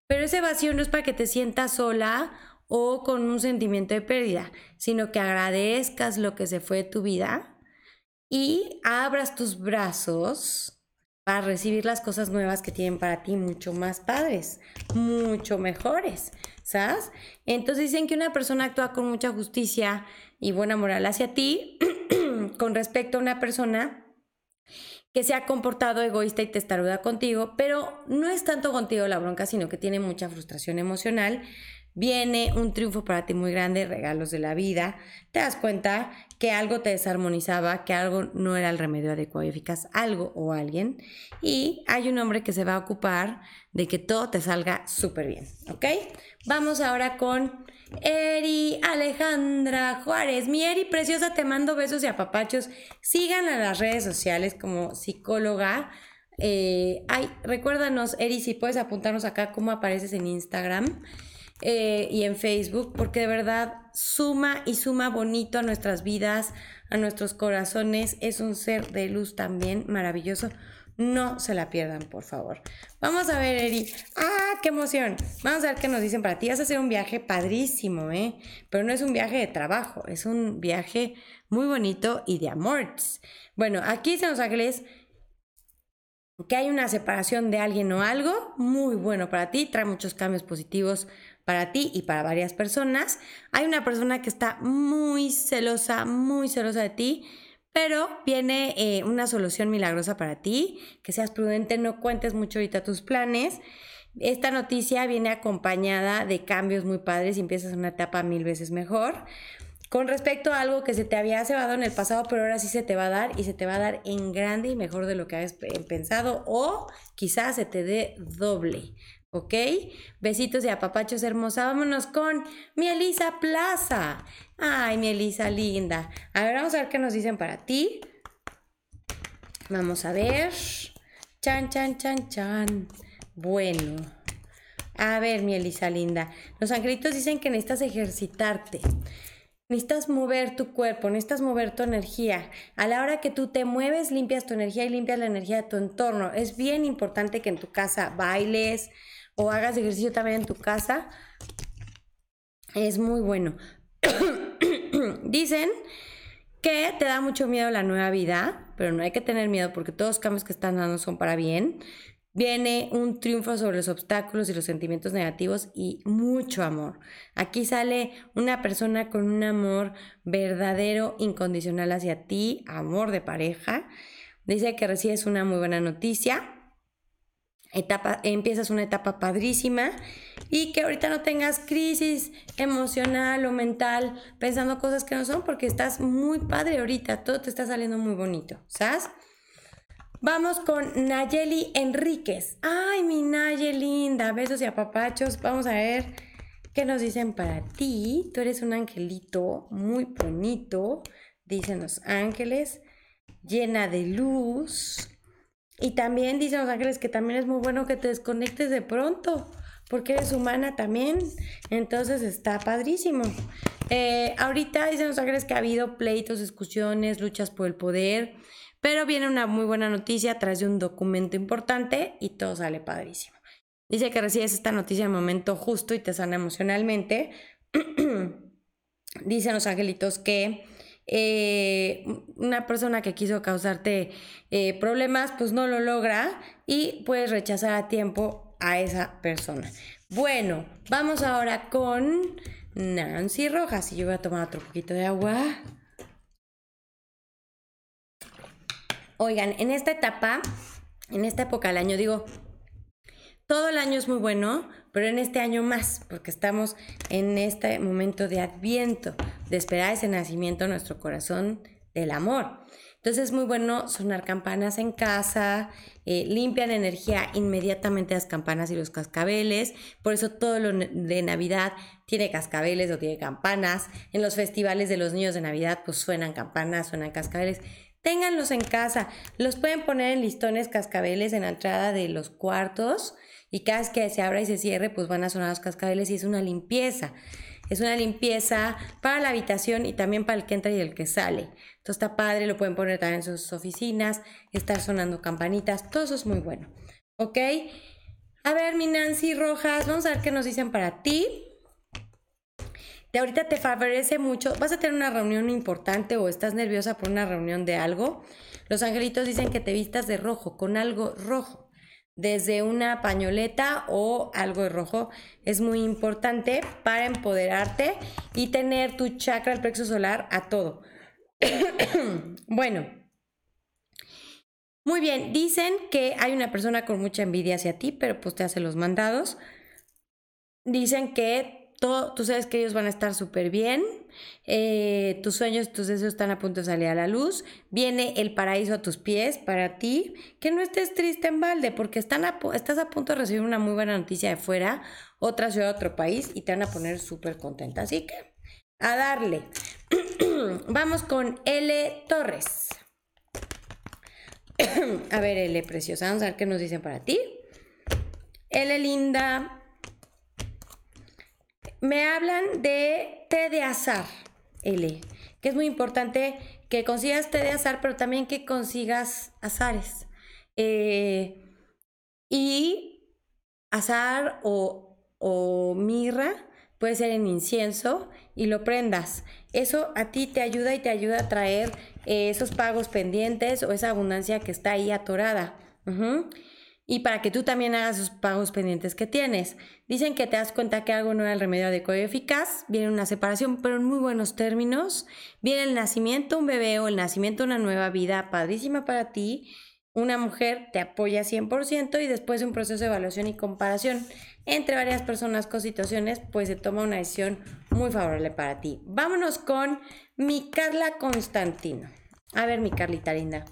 Speaker 1: Pero ese vacío no es para que te sientas sola o con un sentimiento de pérdida, sino que agradezcas lo que se fue de tu vida y abras tus brazos para recibir las cosas nuevas que tienen para ti mucho más padres, mucho mejores, ¿sabes? Entonces dicen que una persona actúa con mucha justicia y buena moral hacia ti con respecto a una persona que se ha comportado egoísta y testaruda contigo, pero no es tanto contigo la bronca, sino que tiene mucha frustración emocional. Viene un triunfo para ti muy grande, regalos de la vida, te das cuenta que algo te desarmonizaba, que algo no era el remedio adecuado y eficaz, algo o alguien, y hay un hombre que se va a ocupar de que todo te salga súper bien, ¿ok? Vamos ahora con Eri Alejandra Juárez. Mi Eri preciosa, te mando besos y apapachos. Sigan a las redes sociales como psicóloga. Eh, ay, recuérdanos, Eri, si puedes apuntarnos acá cómo apareces en Instagram. Eh, y en Facebook, porque de verdad suma y suma bonito a nuestras vidas, a nuestros corazones. Es un ser de luz también maravilloso. No se la pierdan, por favor. Vamos a ver, Eri. ¡Ah, qué emoción! Vamos a ver qué nos dicen para ti. Vas a hacer un viaje padrísimo, ¿eh? Pero no es un viaje de trabajo, es un viaje muy bonito y de amor. Bueno, aquí se nos ángeles que hay una separación de alguien o algo muy bueno para ti, trae muchos cambios positivos para ti y para varias personas. Hay una persona que está muy celosa, muy celosa de ti, pero viene eh, una solución milagrosa para ti, que seas prudente, no cuentes mucho ahorita tus planes. Esta noticia viene acompañada de cambios muy padres y empiezas una etapa mil veces mejor. Con respecto a algo que se te había cebado en el pasado, pero ahora sí se te va a dar y se te va a dar en grande y mejor de lo que habías pensado o quizás se te dé doble. ¿Ok? Besitos y apapachos hermosa. Vámonos con mi Elisa Plaza. Ay, mi Elisa linda. A ver, vamos a ver qué nos dicen para ti. Vamos a ver. Chan, chan, chan, chan. Bueno. A ver, mi Elisa linda. Los angelitos dicen que necesitas ejercitarte. Necesitas mover tu cuerpo, necesitas mover tu energía. A la hora que tú te mueves, limpias tu energía y limpias la energía de tu entorno. Es bien importante que en tu casa bailes, o hagas ejercicio también en tu casa, es muy bueno. Dicen que te da mucho miedo la nueva vida, pero no hay que tener miedo porque todos los cambios que están dando son para bien. Viene un triunfo sobre los obstáculos y los sentimientos negativos y mucho amor. Aquí sale una persona con un amor verdadero, incondicional hacia ti, amor de pareja. Dice que recibes una muy buena noticia etapa, empiezas una etapa padrísima y que ahorita no tengas crisis emocional o mental pensando cosas que no son porque estás muy padre ahorita, todo te está saliendo muy bonito, ¿sabes? Vamos con Nayeli Enríquez. Ay, mi Nayeli linda, besos y apapachos. Vamos a ver qué nos dicen para ti. Tú eres un angelito muy bonito, dicen los ángeles, llena de luz y también dicen los ángeles que también es muy bueno que te desconectes de pronto, porque eres humana también. Entonces está padrísimo. Eh, ahorita dicen los ángeles que ha habido pleitos, discusiones, luchas por el poder, pero viene una muy buena noticia atrás de un documento importante y todo sale padrísimo. Dice que recibes esta noticia en momento justo y te sana emocionalmente. dicen los angelitos que eh, una persona que quiso causarte eh, problemas, pues no lo logra y puedes rechazar a tiempo a esa persona. Bueno, vamos ahora con Nancy Rojas y yo voy a tomar otro poquito de agua. Oigan, en esta etapa, en esta época del año, digo, todo el año es muy bueno, pero en este año más, porque estamos en este momento de adviento, de esperar ese nacimiento en nuestro corazón del amor. Entonces es muy bueno sonar campanas en casa, eh, limpian energía inmediatamente las campanas y los cascabeles, por eso todo lo de Navidad tiene cascabeles o tiene campanas. En los festivales de los niños de Navidad pues suenan campanas, suenan cascabeles. Ténganlos en casa, los pueden poner en listones cascabeles en la entrada de los cuartos y cada vez que se abra y se cierre pues van a sonar los cascabeles y es una limpieza. Es una limpieza para la habitación y también para el que entra y el que sale. Entonces está padre, lo pueden poner también en sus oficinas, estar sonando campanitas, todo eso es muy bueno. ¿Ok? A ver, mi Nancy Rojas, vamos a ver qué nos dicen para ti. De ahorita te favorece mucho, vas a tener una reunión importante o estás nerviosa por una reunión de algo. Los angelitos dicen que te vistas de rojo, con algo rojo desde una pañoleta o algo de rojo es muy importante para empoderarte y tener tu chakra, el plexo solar, a todo. bueno, muy bien, dicen que hay una persona con mucha envidia hacia ti, pero pues te hace los mandados. Dicen que tú sabes que ellos van a estar súper bien, eh, tus sueños, tus deseos están a punto de salir a la luz, viene el paraíso a tus pies para ti, que no estés triste en balde, porque estás a punto de recibir una muy buena noticia de fuera, otra ciudad, otro país, y te van a poner súper contenta. Así que, a darle. Vamos con L. Torres. a ver, L, preciosa, vamos a ver qué nos dicen para ti. L, linda, me hablan de té de azar, L, que es muy importante que consigas té de azar, pero también que consigas azares. Eh, y azar o, mirra puede ser en incienso y lo prendas. Eso a ti te ayuda y te ayuda a traer eh, esos pagos pendientes o esa abundancia que está ahí atorada y para que tú también hagas esos pagos pendientes que tienes. Dicen que te das cuenta que algo no era el remedio adecuado y eficaz, viene una separación, pero en muy buenos términos, viene el nacimiento un bebé o el nacimiento una nueva vida padrísima para ti, una mujer te apoya 100% y después de un proceso de evaluación y comparación entre varias personas con situaciones, pues se toma una decisión muy favorable para ti. Vámonos con mi Carla Constantino. A ver, mi Carlita linda.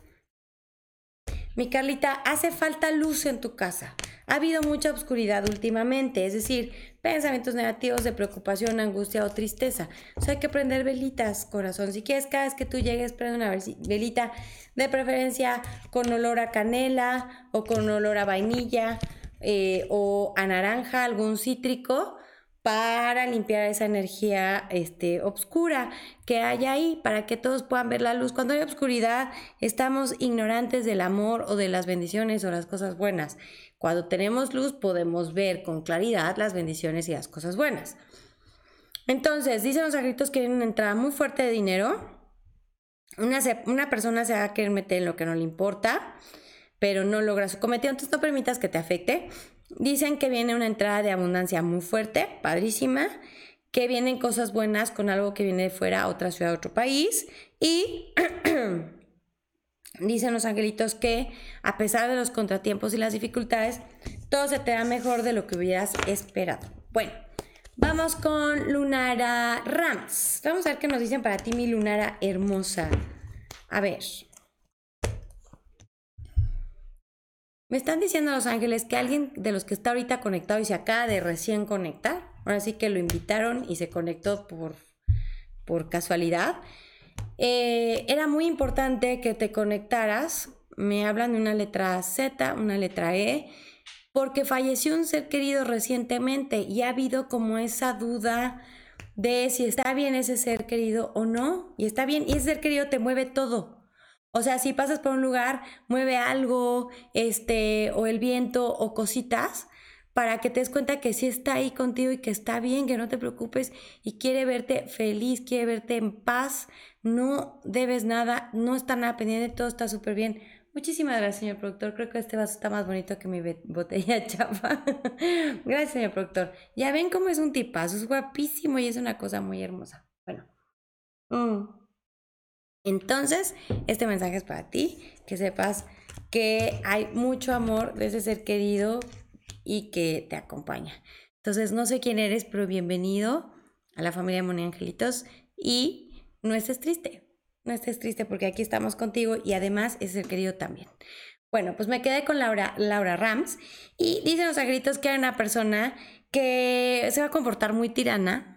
Speaker 1: Mi Carlita, hace falta luz en tu casa. Ha habido mucha oscuridad últimamente, es decir, pensamientos negativos de preocupación, angustia o tristeza. O hay que prender velitas, corazón. Si quieres, cada vez que tú llegues, prende una velita, de preferencia con olor a canela o con olor a vainilla eh, o a naranja, algún cítrico para limpiar esa energía este, obscura que hay ahí, para que todos puedan ver la luz. Cuando hay oscuridad, estamos ignorantes del amor o de las bendiciones o las cosas buenas. Cuando tenemos luz, podemos ver con claridad las bendiciones y las cosas buenas. Entonces, dicen los agritos que viene una entrada muy fuerte de dinero. Una, una persona se va a querer meter en lo que no le importa, pero no logra su cometido. Entonces, no permitas que te afecte. Dicen que viene una entrada de abundancia muy fuerte, padrísima, que vienen cosas buenas con algo que viene de fuera, otra ciudad, otro país. Y dicen los angelitos que a pesar de los contratiempos y las dificultades, todo se te da mejor de lo que hubieras esperado. Bueno, vamos con Lunara Rams. Vamos a ver qué nos dicen para ti, mi Lunara hermosa. A ver. Me están diciendo los ángeles que alguien de los que está ahorita conectado y se acaba de recién conectar, ahora sí que lo invitaron y se conectó por, por casualidad, eh, era muy importante que te conectaras. Me hablan de una letra Z, una letra E, porque falleció un ser querido recientemente y ha habido como esa duda de si está bien ese ser querido o no. Y está bien, y ese ser querido te mueve todo. O sea, si pasas por un lugar, mueve algo, este, o el viento, o cositas, para que te des cuenta que sí está ahí contigo y que está bien, que no te preocupes y quiere verte feliz, quiere verte en paz, no debes nada, no está nada pendiente, todo está súper bien. Muchísimas gracias, señor productor. Creo que este vaso está más bonito que mi botella chapa. gracias, señor productor. Ya ven cómo es un tipazo, es guapísimo y es una cosa muy hermosa. Bueno. Mm. Entonces, este mensaje es para ti, que sepas que hay mucho amor de ese ser querido y que te acompaña. Entonces, no sé quién eres, pero bienvenido a la familia Moni Angelitos y no estés triste. no estés triste porque aquí estamos contigo y además es el querido también. Bueno, pues me quedé con Laura, Laura Rams y dicen los agritos que era una persona que se va a comportar muy tirana,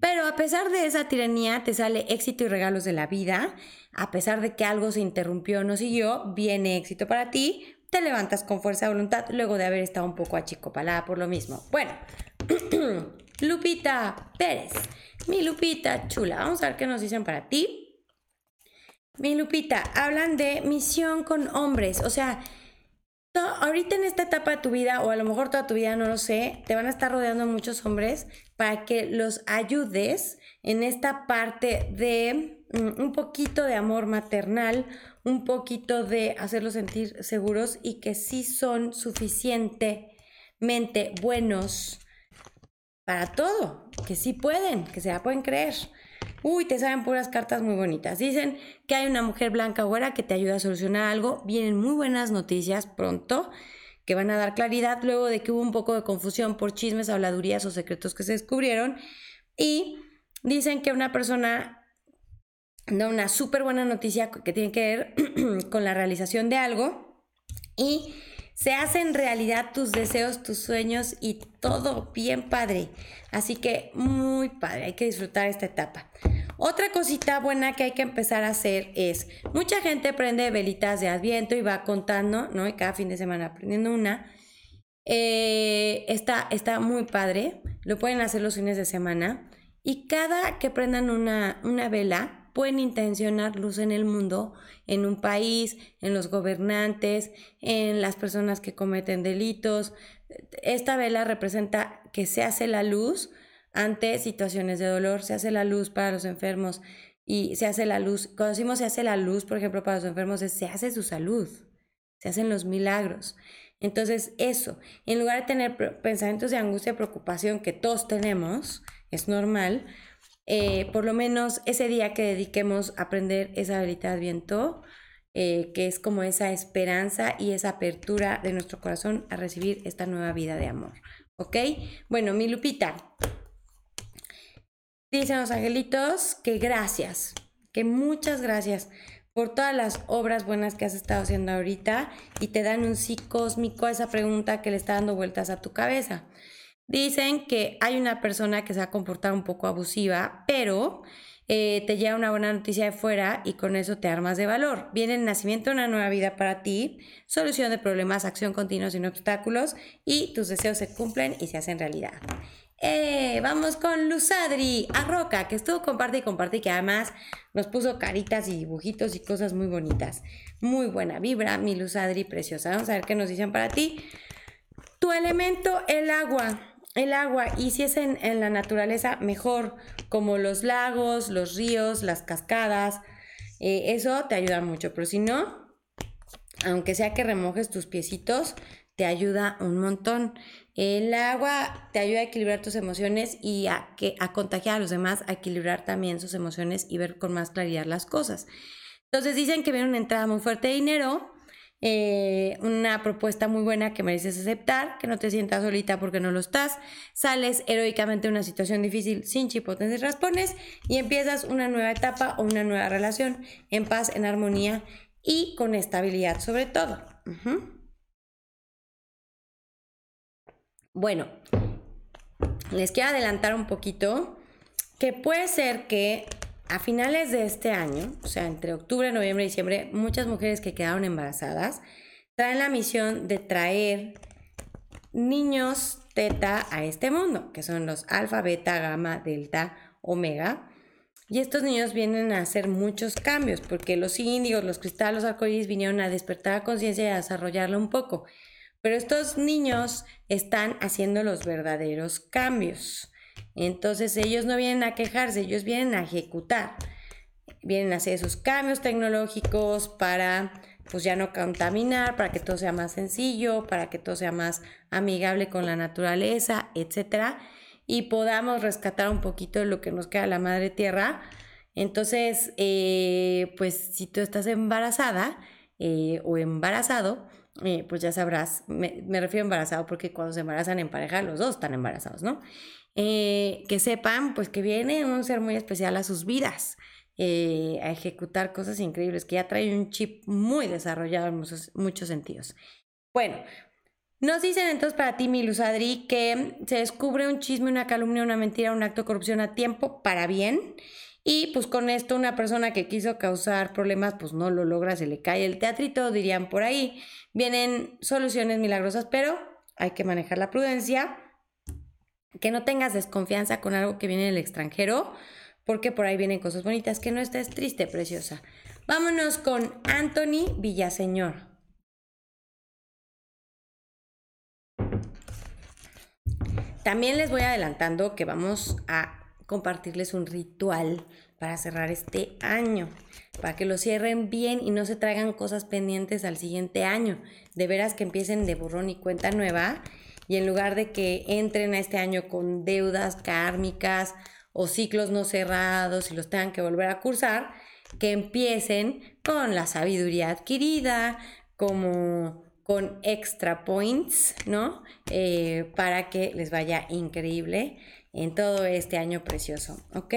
Speaker 1: pero a pesar de esa tiranía te sale éxito y regalos de la vida, a pesar de que algo se interrumpió o no siguió, viene éxito para ti, te levantas con fuerza de voluntad luego de haber estado un poco achicopalada por lo mismo. Bueno, Lupita Pérez, mi Lupita chula, vamos a ver qué nos dicen para ti. Mi Lupita, hablan de misión con hombres, o sea, ahorita en esta etapa de tu vida, o a lo mejor toda tu vida, no lo sé, te van a estar rodeando muchos hombres para que los ayudes en esta parte de mm, un poquito de amor maternal, un poquito de hacerlos sentir seguros y que sí son suficientemente buenos para todo, que sí pueden, que se la pueden creer. Uy, te saben puras cartas muy bonitas. Dicen que hay una mujer blanca güera que te ayuda a solucionar algo. Vienen muy buenas noticias pronto que van a dar claridad luego de que hubo un poco de confusión por chismes, habladurías o secretos que se descubrieron. Y dicen que una persona da una súper buena noticia que tiene que ver con la realización de algo y se hacen realidad tus deseos, tus sueños y todo bien padre. Así que muy padre, hay que disfrutar esta etapa. Otra cosita buena que hay que empezar a hacer es, mucha gente prende velitas de adviento y va contando, ¿no? Y cada fin de semana aprendiendo una. Eh, está, está muy padre, lo pueden hacer los fines de semana. Y cada que prendan una, una vela, pueden intencionar luz en el mundo, en un país, en los gobernantes, en las personas que cometen delitos. Esta vela representa que se hace la luz ante situaciones de dolor, se hace la luz para los enfermos y se hace la luz, cuando decimos se hace la luz, por ejemplo, para los enfermos, es se hace su salud, se hacen los milagros. Entonces, eso, en lugar de tener pensamientos de angustia preocupación que todos tenemos, es normal, eh, por lo menos ese día que dediquemos a aprender esa habilidad viento, eh, que es como esa esperanza y esa apertura de nuestro corazón a recibir esta nueva vida de amor. ¿Ok? Bueno, mi Lupita, dicen los angelitos que gracias, que muchas gracias por todas las obras buenas que has estado haciendo ahorita y te dan un sí cósmico a esa pregunta que le está dando vueltas a tu cabeza. Dicen que hay una persona que se ha comportado un poco abusiva, pero eh, te llega una buena noticia de fuera y con eso te armas de valor. Viene el nacimiento de una nueva vida para ti, solución de problemas, acción continua sin obstáculos y tus deseos se cumplen y se hacen realidad. Eh, vamos con Luzadri Arroca, que estuvo comparte y comparte y que además nos puso caritas y dibujitos y cosas muy bonitas. Muy buena vibra, mi Luzadri preciosa. Vamos a ver qué nos dicen para ti. Tu elemento, el agua el agua y si es en, la naturaleza, mejor, como los lagos, los ríos, las cascadas, eh, eso te ayuda mucho, pero si no, aunque sea que remojes tus piecitos, te ayuda un montón. El agua te ayuda a equilibrar tus emociones y a, que, a contagiar a los demás, a equilibrar también sus emociones y ver con más claridad las cosas. Entonces dicen que viene una entrada muy fuerte de dinero, eh, una propuesta muy buena que mereces aceptar, que no te sientas solita porque no lo estás, sales heroicamente de una situación difícil sin chipotes y raspones y empiezas una nueva etapa o una nueva relación en paz, en armonía y con estabilidad sobre todo. Bueno, les quiero adelantar un poquito que puede ser que a finales de este año, o sea, entre octubre, noviembre y diciembre, muchas mujeres que quedaron embarazadas traen la misión de traer niños teta a este mundo, que son los alfa, beta, gamma, delta, omega. Y estos niños vienen a hacer muchos cambios, porque los índigos, los cristales, los arcoíris vinieron a despertar la conciencia y a desarrollarla un poco. Pero estos niños están haciendo los verdaderos cambios. Entonces ellos no vienen a quejarse, ellos vienen a ejecutar. Vienen a hacer esos cambios tecnológicos para pues ya no contaminar, para que todo sea más sencillo, para que todo sea más amigable con la naturaleza, etcétera, y podamos rescatar un poquito de lo que nos queda la madre tierra. Entonces, eh, pues si tú estás embarazada eh, o embarazado, eh, pues ya sabrás, me, me, refiero a embarazado porque cuando se embarazan en pareja, los dos están embarazados, ¿no? Eh, que sepan pues que viene un ser muy especial a sus vidas. eh, a ejecutar cosas increíbles, que ya trae un chip muy desarrollado en muchos, sentidos. Bueno, nos dicen entonces para ti, Milus Adri, que se descubre un chisme, una calumnia, una mentira, un acto de corrupción a tiempo para bien. Y pues con esto una persona que quiso causar problemas pues no lo logra, se le cae el teatrito, dirían por ahí. Vienen soluciones milagrosas, pero hay que manejar la prudencia. Que no tengas desconfianza con algo que viene del extranjero porque por ahí vienen cosas bonitas, que no estés triste, preciosa. Vámonos con Anthony Villaseñor. También les voy adelantando que vamos a compartirles un ritual para cerrar este año, para que lo cierren bien y no se traigan cosas pendientes al siguiente año. De veras que empiecen de borrón y cuenta nueva y en lugar de que entren a este año con deudas kármicas, o ciclos no cerrados y los tengan que volver a cursar, que empiecen con la sabiduría adquirida, como con extra points, ¿no? Eh, para que les vaya increíble en todo este año precioso, ¿ok?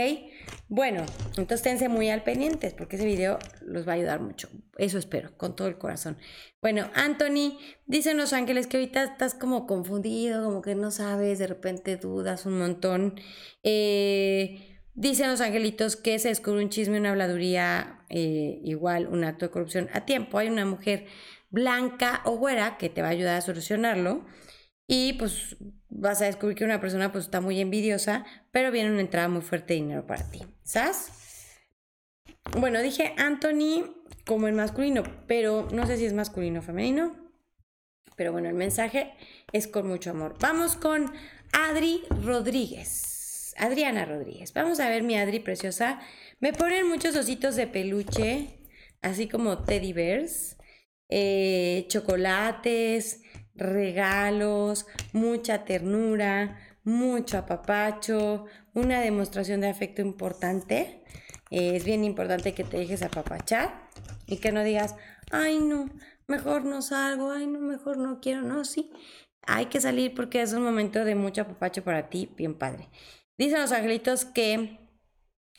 Speaker 1: Bueno, entonces tense muy al pendientes porque ese video los va a ayudar mucho. Eso espero, con todo el corazón. Bueno, Anthony, dicen los ángeles que ahorita estás como confundido, como que no sabes, de repente dudas un montón. Eh, dicen los angelitos que se descubre un chisme, una habladuría, eh, igual un acto de corrupción a tiempo. Hay una mujer blanca o güera que te va a ayudar a solucionarlo. Y pues vas a descubrir que una persona pues está muy envidiosa, pero viene una entrada muy fuerte de dinero para ti. ¿Sabes? Bueno, dije Anthony como el masculino, pero no sé si es masculino o femenino. Pero bueno, el mensaje es con mucho amor. Vamos con Adri Rodríguez. Adriana Rodríguez. Vamos a ver mi Adri preciosa. Me ponen muchos ositos de peluche, así como teddy bears, eh, chocolates, regalos, mucha ternura, mucho apapacho, una demostración de afecto importante. Es bien importante que te dejes apapachar y que no digas, ay no, mejor no salgo, ay no, mejor no quiero, no, sí. Hay que salir porque es un momento de mucho apapacho para ti, bien padre. Dicen los angelitos que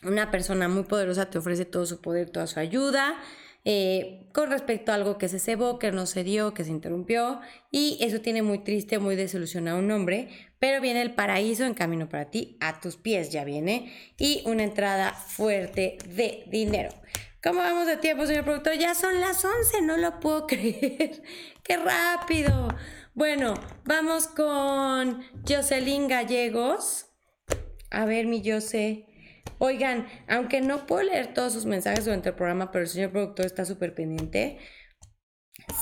Speaker 1: una persona muy poderosa te ofrece todo su poder, toda su ayuda. Eh, con respecto a algo que se cebó, que no se dio, que se interrumpió, y eso tiene muy triste, muy desilusionado un hombre, pero viene el paraíso en camino para ti, a tus pies ya viene, y una entrada fuerte de dinero. ¿Cómo vamos de tiempo, señor productor? Ya son las 11, no lo puedo creer. ¡Qué rápido! Bueno, vamos con Jocelyn Gallegos. A ver, mi Jose. Oigan, aunque no puedo leer todos sus mensajes durante el programa, pero el señor productor está súper pendiente.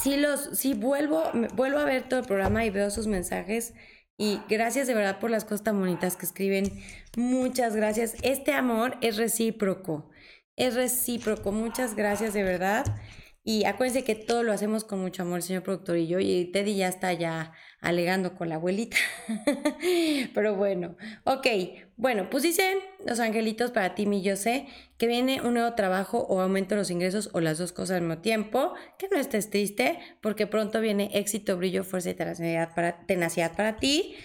Speaker 1: Si los, si vuelvo, vuelvo a ver todo el programa y veo sus mensajes. Y gracias de verdad por las cosas tan bonitas que escriben. Muchas gracias. Este amor es recíproco. Es recíproco. Muchas gracias de verdad. Y acuérdense que todo lo hacemos con mucho amor, señor productor y yo. Y Teddy ya está ya alegando con la abuelita. Pero bueno, ok. Bueno, pues dicen los angelitos para ti, mi yo sé, que viene un nuevo trabajo o aumento de los ingresos o las dos cosas al mismo tiempo. Que no estés triste porque pronto viene éxito, brillo, fuerza y tenacidad para, tenacidad para ti.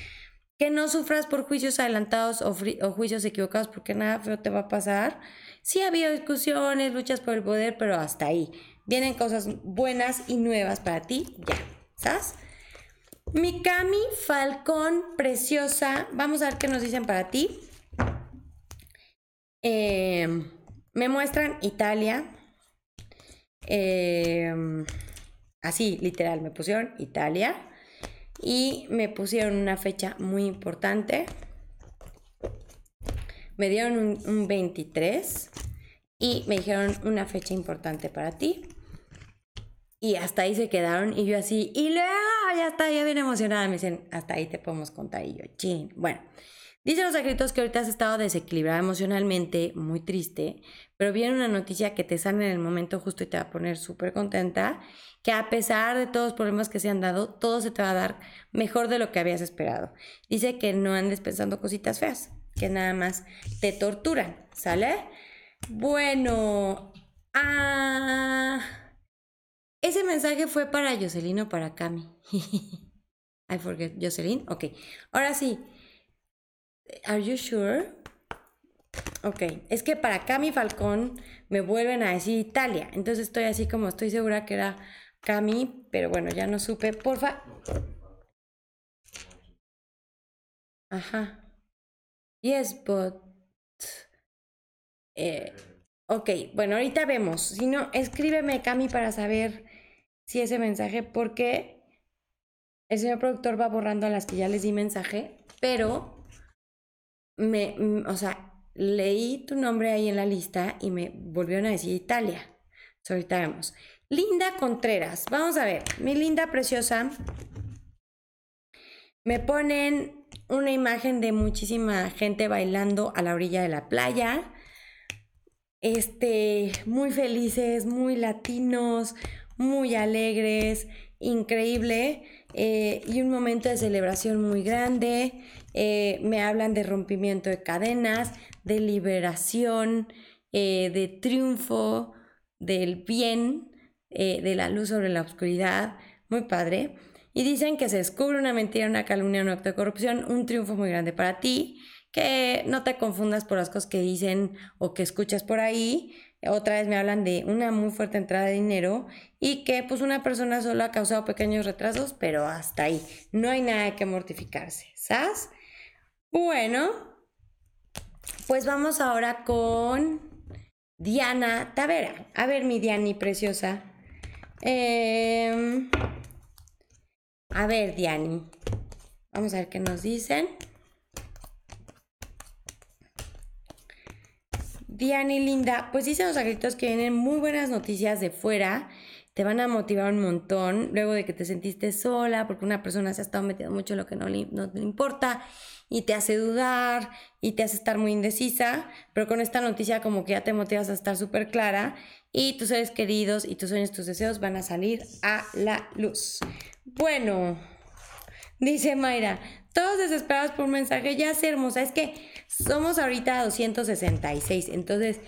Speaker 1: Que no sufras por juicios adelantados o, o juicios equivocados porque nada feo te va a pasar. Sí ha habido discusiones, luchas por el poder, pero hasta ahí Vienen cosas buenas y nuevas para ti, ya, ¿sabes? Mikami Falcón, preciosa. Vamos a ver qué nos dicen para ti. Em, me muestran Italia. Em, así, literal, me pusieron Italia. Y me pusieron una fecha muy importante. Me dieron un, un 23 y me dijeron una fecha importante para ti. Y hasta ahí se quedaron y yo así, y luego ya está, ya bien emocionada. Me dicen, hasta ahí te podemos contar. Y yo, chin. Bueno, dicen los escritos que ahorita has estado desequilibrada emocionalmente, muy triste, pero viene una noticia que te sale en el momento justo y te va a poner súper contenta, que a pesar de todos los problemas que se han dado, todo se te va a dar mejor de lo que habías esperado. Dice que no andes pensando cositas feas, que nada más te torturan, ¿sale? Bueno, ah, ese mensaje fue para Jocelyn o para Cami. I forget. Jocelyn, ok. Ahora sí. Are you sure? Ok, es que para Cami Falcón me vuelven a decir Italia. Entonces estoy así como estoy segura que era Cami, pero bueno, ya no supe. Porfa. Ajá. Yes, but. Eh, ok, bueno, ahorita vemos. Si no, escríbeme, Cami, para saber si ese mensaje, porque el señor productor va borrando a las que ya les di mensaje, pero me, mm, o sea, leí tu nombre ahí en la lista y me volvieron a decir Italia. ahorita vemos. Linda Contreras, vamos a ver, mi linda preciosa. Me ponen una imagen de muchísima gente bailando a la orilla de la playa. Este, muy felices, muy latinos, muy alegres, increíble. Eh, y un momento de celebración muy grande. Eh, me hablan de rompimiento de cadenas, de liberación, eh, de triunfo, del bien, de la luz sobre la oscuridad. Muy padre. Y dicen que se descubre una mentira, una calumnia, un acto de corrupción, un triunfo muy grande para ti, que no te confundas por las cosas que dicen o que escuchas por ahí. Otra vez me hablan de una muy fuerte entrada de dinero y que pues una persona solo ha causado pequeños retrasos, pero hasta ahí. No hay nada que mortificarse, ¿sabes? Bueno, pues vamos ahora con Diana Tavera. A ver, mi Diani preciosa. Eh... A ver, Diani. Vamos a ver qué nos dicen. Diani, linda, pues dicen los agritos que vienen muy buenas noticias de fuera. Te van a motivar un montón luego de que te sentiste sola porque una persona se ha estado metiendo mucho en lo que no le, no le importa y te hace dudar y te hace estar muy indecisa, pero con esta noticia como que ya te motivas a estar súper clara y tus seres queridos y tus sueños, tus deseos van a salir a la luz. Bueno, dice Mayra, todos desesperados por un mensaje, ya sé hermosa, es que somos ahorita 266, entonces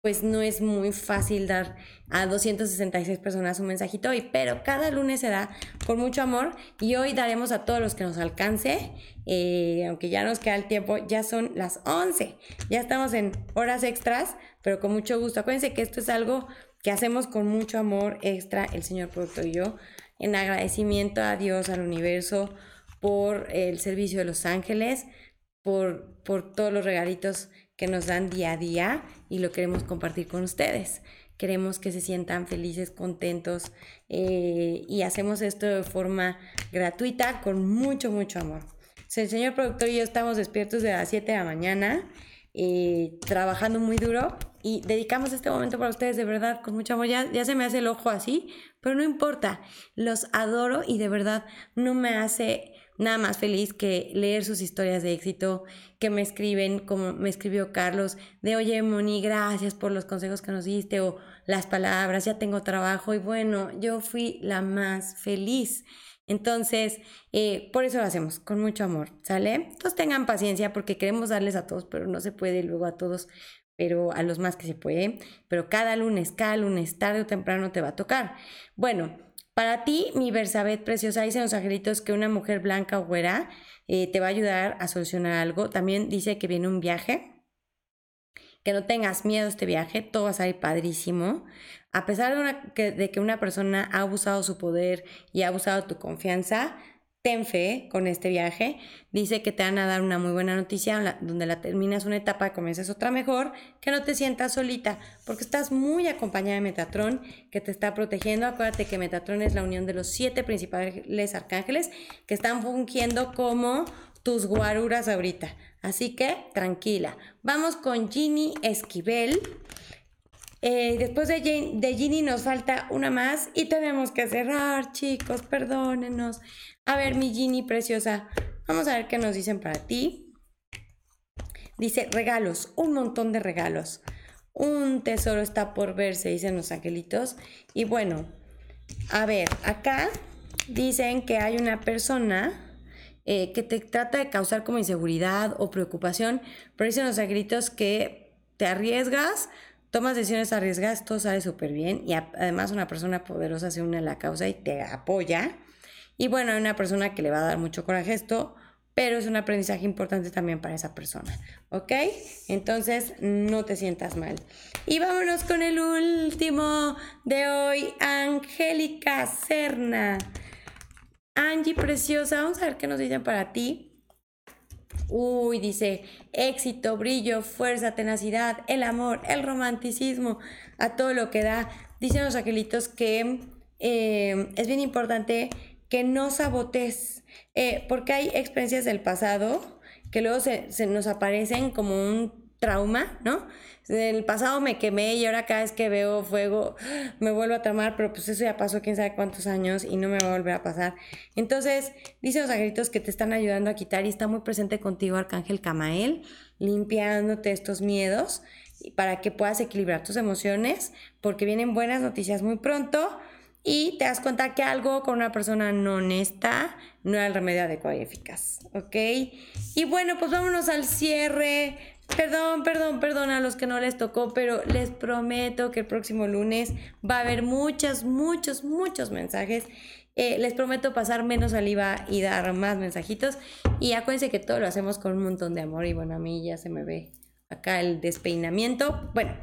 Speaker 1: pues no es muy fácil dar a 266 personas un mensajito hoy, pero cada lunes se da con mucho amor y hoy daremos a todos los que nos alcance, eh, aunque ya nos queda el tiempo, ya son las 11, ya estamos en horas extras, pero con mucho gusto. Acuérdense que esto es algo que hacemos con mucho amor extra el señor productor y yo en agradecimiento a Dios, al universo, por el servicio de los ángeles, por, por todos los regalitos que nos dan día a día y lo queremos compartir con ustedes. Queremos que se sientan felices, contentos eh, y hacemos esto de forma gratuita con mucho, mucho amor. el señor productor y yo estamos despiertos de las 7 de la mañana, eh, trabajando muy duro y dedicamos este momento para ustedes de verdad con mucho amor. Ya, ya se me hace el ojo así, pero no importa, los adoro y de verdad no me hace nada más feliz que leer sus historias de éxito, que me escriben, como me escribió Carlos, de oye Moni, gracias por los consejos que nos diste o las palabras, ya tengo trabajo y bueno, yo fui la más feliz. Entonces, eh, por eso lo hacemos, con mucho amor, ¿sale? Entonces tengan paciencia porque queremos darles a todos, pero no se puede luego a todos pero a los más que se puede, pero cada lunes, cada lunes, tarde o temprano te va a tocar. Bueno, para ti, mi Versabet preciosa, dicen los angelitos que una mujer blanca o güera eh, te va a ayudar a solucionar algo. También dice que viene un viaje, que no tengas miedo a este viaje, todo va a salir padrísimo. A pesar de, de que una persona ha abusado su poder y ha abusado tu confianza, ten fe con este viaje. Dice que te van a dar una muy buena noticia donde la terminas una etapa comienzas otra mejor, que no te sientas solita, porque estás muy acompañada de Metatron, que te está protegiendo. Acuérdate que Metatron es la unión de los siete principales arcángeles que están fungiendo como tus guaruras ahorita. Así que tranquila. Vamos con Ginny Esquivel. Eh, después de, de Ginny nos falta una más y tenemos que cerrar, chicos, perdónenos. A ver, mi Ginny preciosa, vamos a ver qué nos dicen para ti. Dice regalos, un montón de regalos. Un tesoro está por verse, dicen los angelitos. Y bueno, a ver, acá dicen que hay una persona eh, que te trata de causar como inseguridad o preocupación, pero dicen los angelitos que te arriesgas, tomas decisiones arriesgadas, todo sale súper bien y además una persona poderosa se une a la causa y te apoya. Y bueno, hay una persona que le va a dar mucho coraje esto pero es un aprendizaje importante también para esa persona, ¿ok? Entonces, no te sientas mal. Y vámonos con el último de hoy, Angélica Serna. Angie Preciosa, vamos a ver qué nos dicen para ti. Uy, dice éxito, brillo, fuerza, tenacidad, el amor, el romanticismo, a todo lo que da. Dicen los angelitos que eh, es bien importante que no sabotes, eh, porque hay experiencias del pasado que luego se, se, nos aparecen como un trauma, ¿no? En el pasado me quemé y ahora cada vez que veo fuego me vuelvo a tramar, pero pues eso ya pasó quién sabe cuántos años y no me va a volver a pasar. Entonces, dice los angelitos que te están ayudando a quitar y está muy presente contigo Arcángel Camael, limpiándote estos miedos para que puedas equilibrar tus emociones, porque vienen buenas noticias muy pronto y te das cuenta que algo con una persona no honesta no era el remedio adecuado y eficaz, ¿ok? Y bueno, pues vámonos al cierre. Perdón, perdón, perdón a los que no les tocó, pero les prometo que el próximo lunes va a haber muchos, muchos, muchos mensajes. Eh, les prometo pasar menos saliva y dar más mensajitos. Y acuérdense que todo lo hacemos con un montón de amor. Y bueno, a mí ya se me ve acá el despeinamiento. Bueno,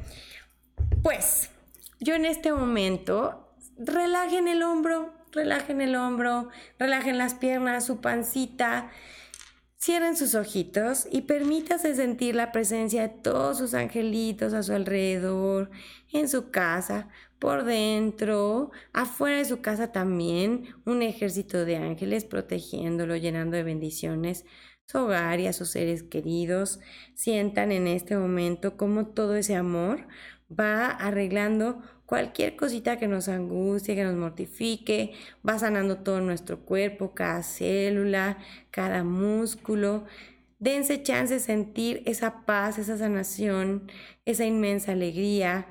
Speaker 1: pues yo en este momento relajen el hombro, relajen el hombro, relajen las piernas, su pancita. Cierren sus ojitos y permítase sentir la presencia de todos sus angelitos a su alrededor, en su casa, por dentro, afuera de su casa también, un ejército de ángeles protegiéndolo, llenando de bendiciones su hogar y a sus seres queridos. Sientan en este momento cómo todo ese amor va arreglando cualquier cosita que nos angustie, que nos mortifique, va sanando todo nuestro cuerpo, cada célula, cada músculo. Dense chance de sentir esa paz, esa sanación, esa inmensa alegría,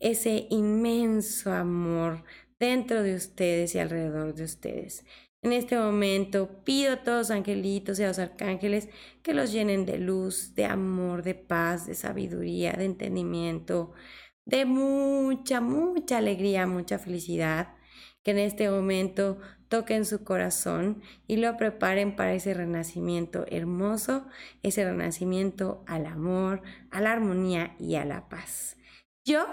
Speaker 1: ese inmenso amor dentro de ustedes y alrededor de ustedes. En este momento pido a todos los angelitos y a los arcángeles que los llenen de luz, de amor, de paz, de sabiduría, de entendimiento, de mucha, mucha alegría, mucha felicidad, que en este momento toquen su corazón y lo preparen para ese renacimiento hermoso, ese renacimiento al amor, a la armonía y a la paz. Yo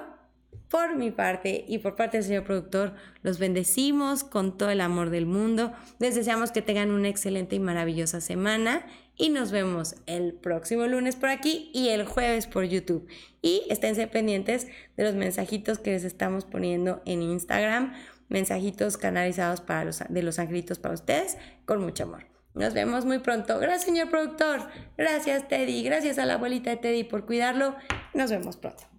Speaker 1: por mi parte y por parte del señor productor, los bendecimos con todo el amor del mundo. Les deseamos que tengan una excelente y maravillosa semana y nos vemos el próximo lunes por aquí y el jueves por YouTube. Y esténse pendientes de los mensajitos que les estamos poniendo en Instagram, mensajitos canalizados para los, de los angelitos para ustedes con mucho amor. Nos vemos muy pronto. Gracias, señor productor. Gracias, Teddy. Gracias a la abuelita de Teddy por cuidarlo. Nos vemos pronto.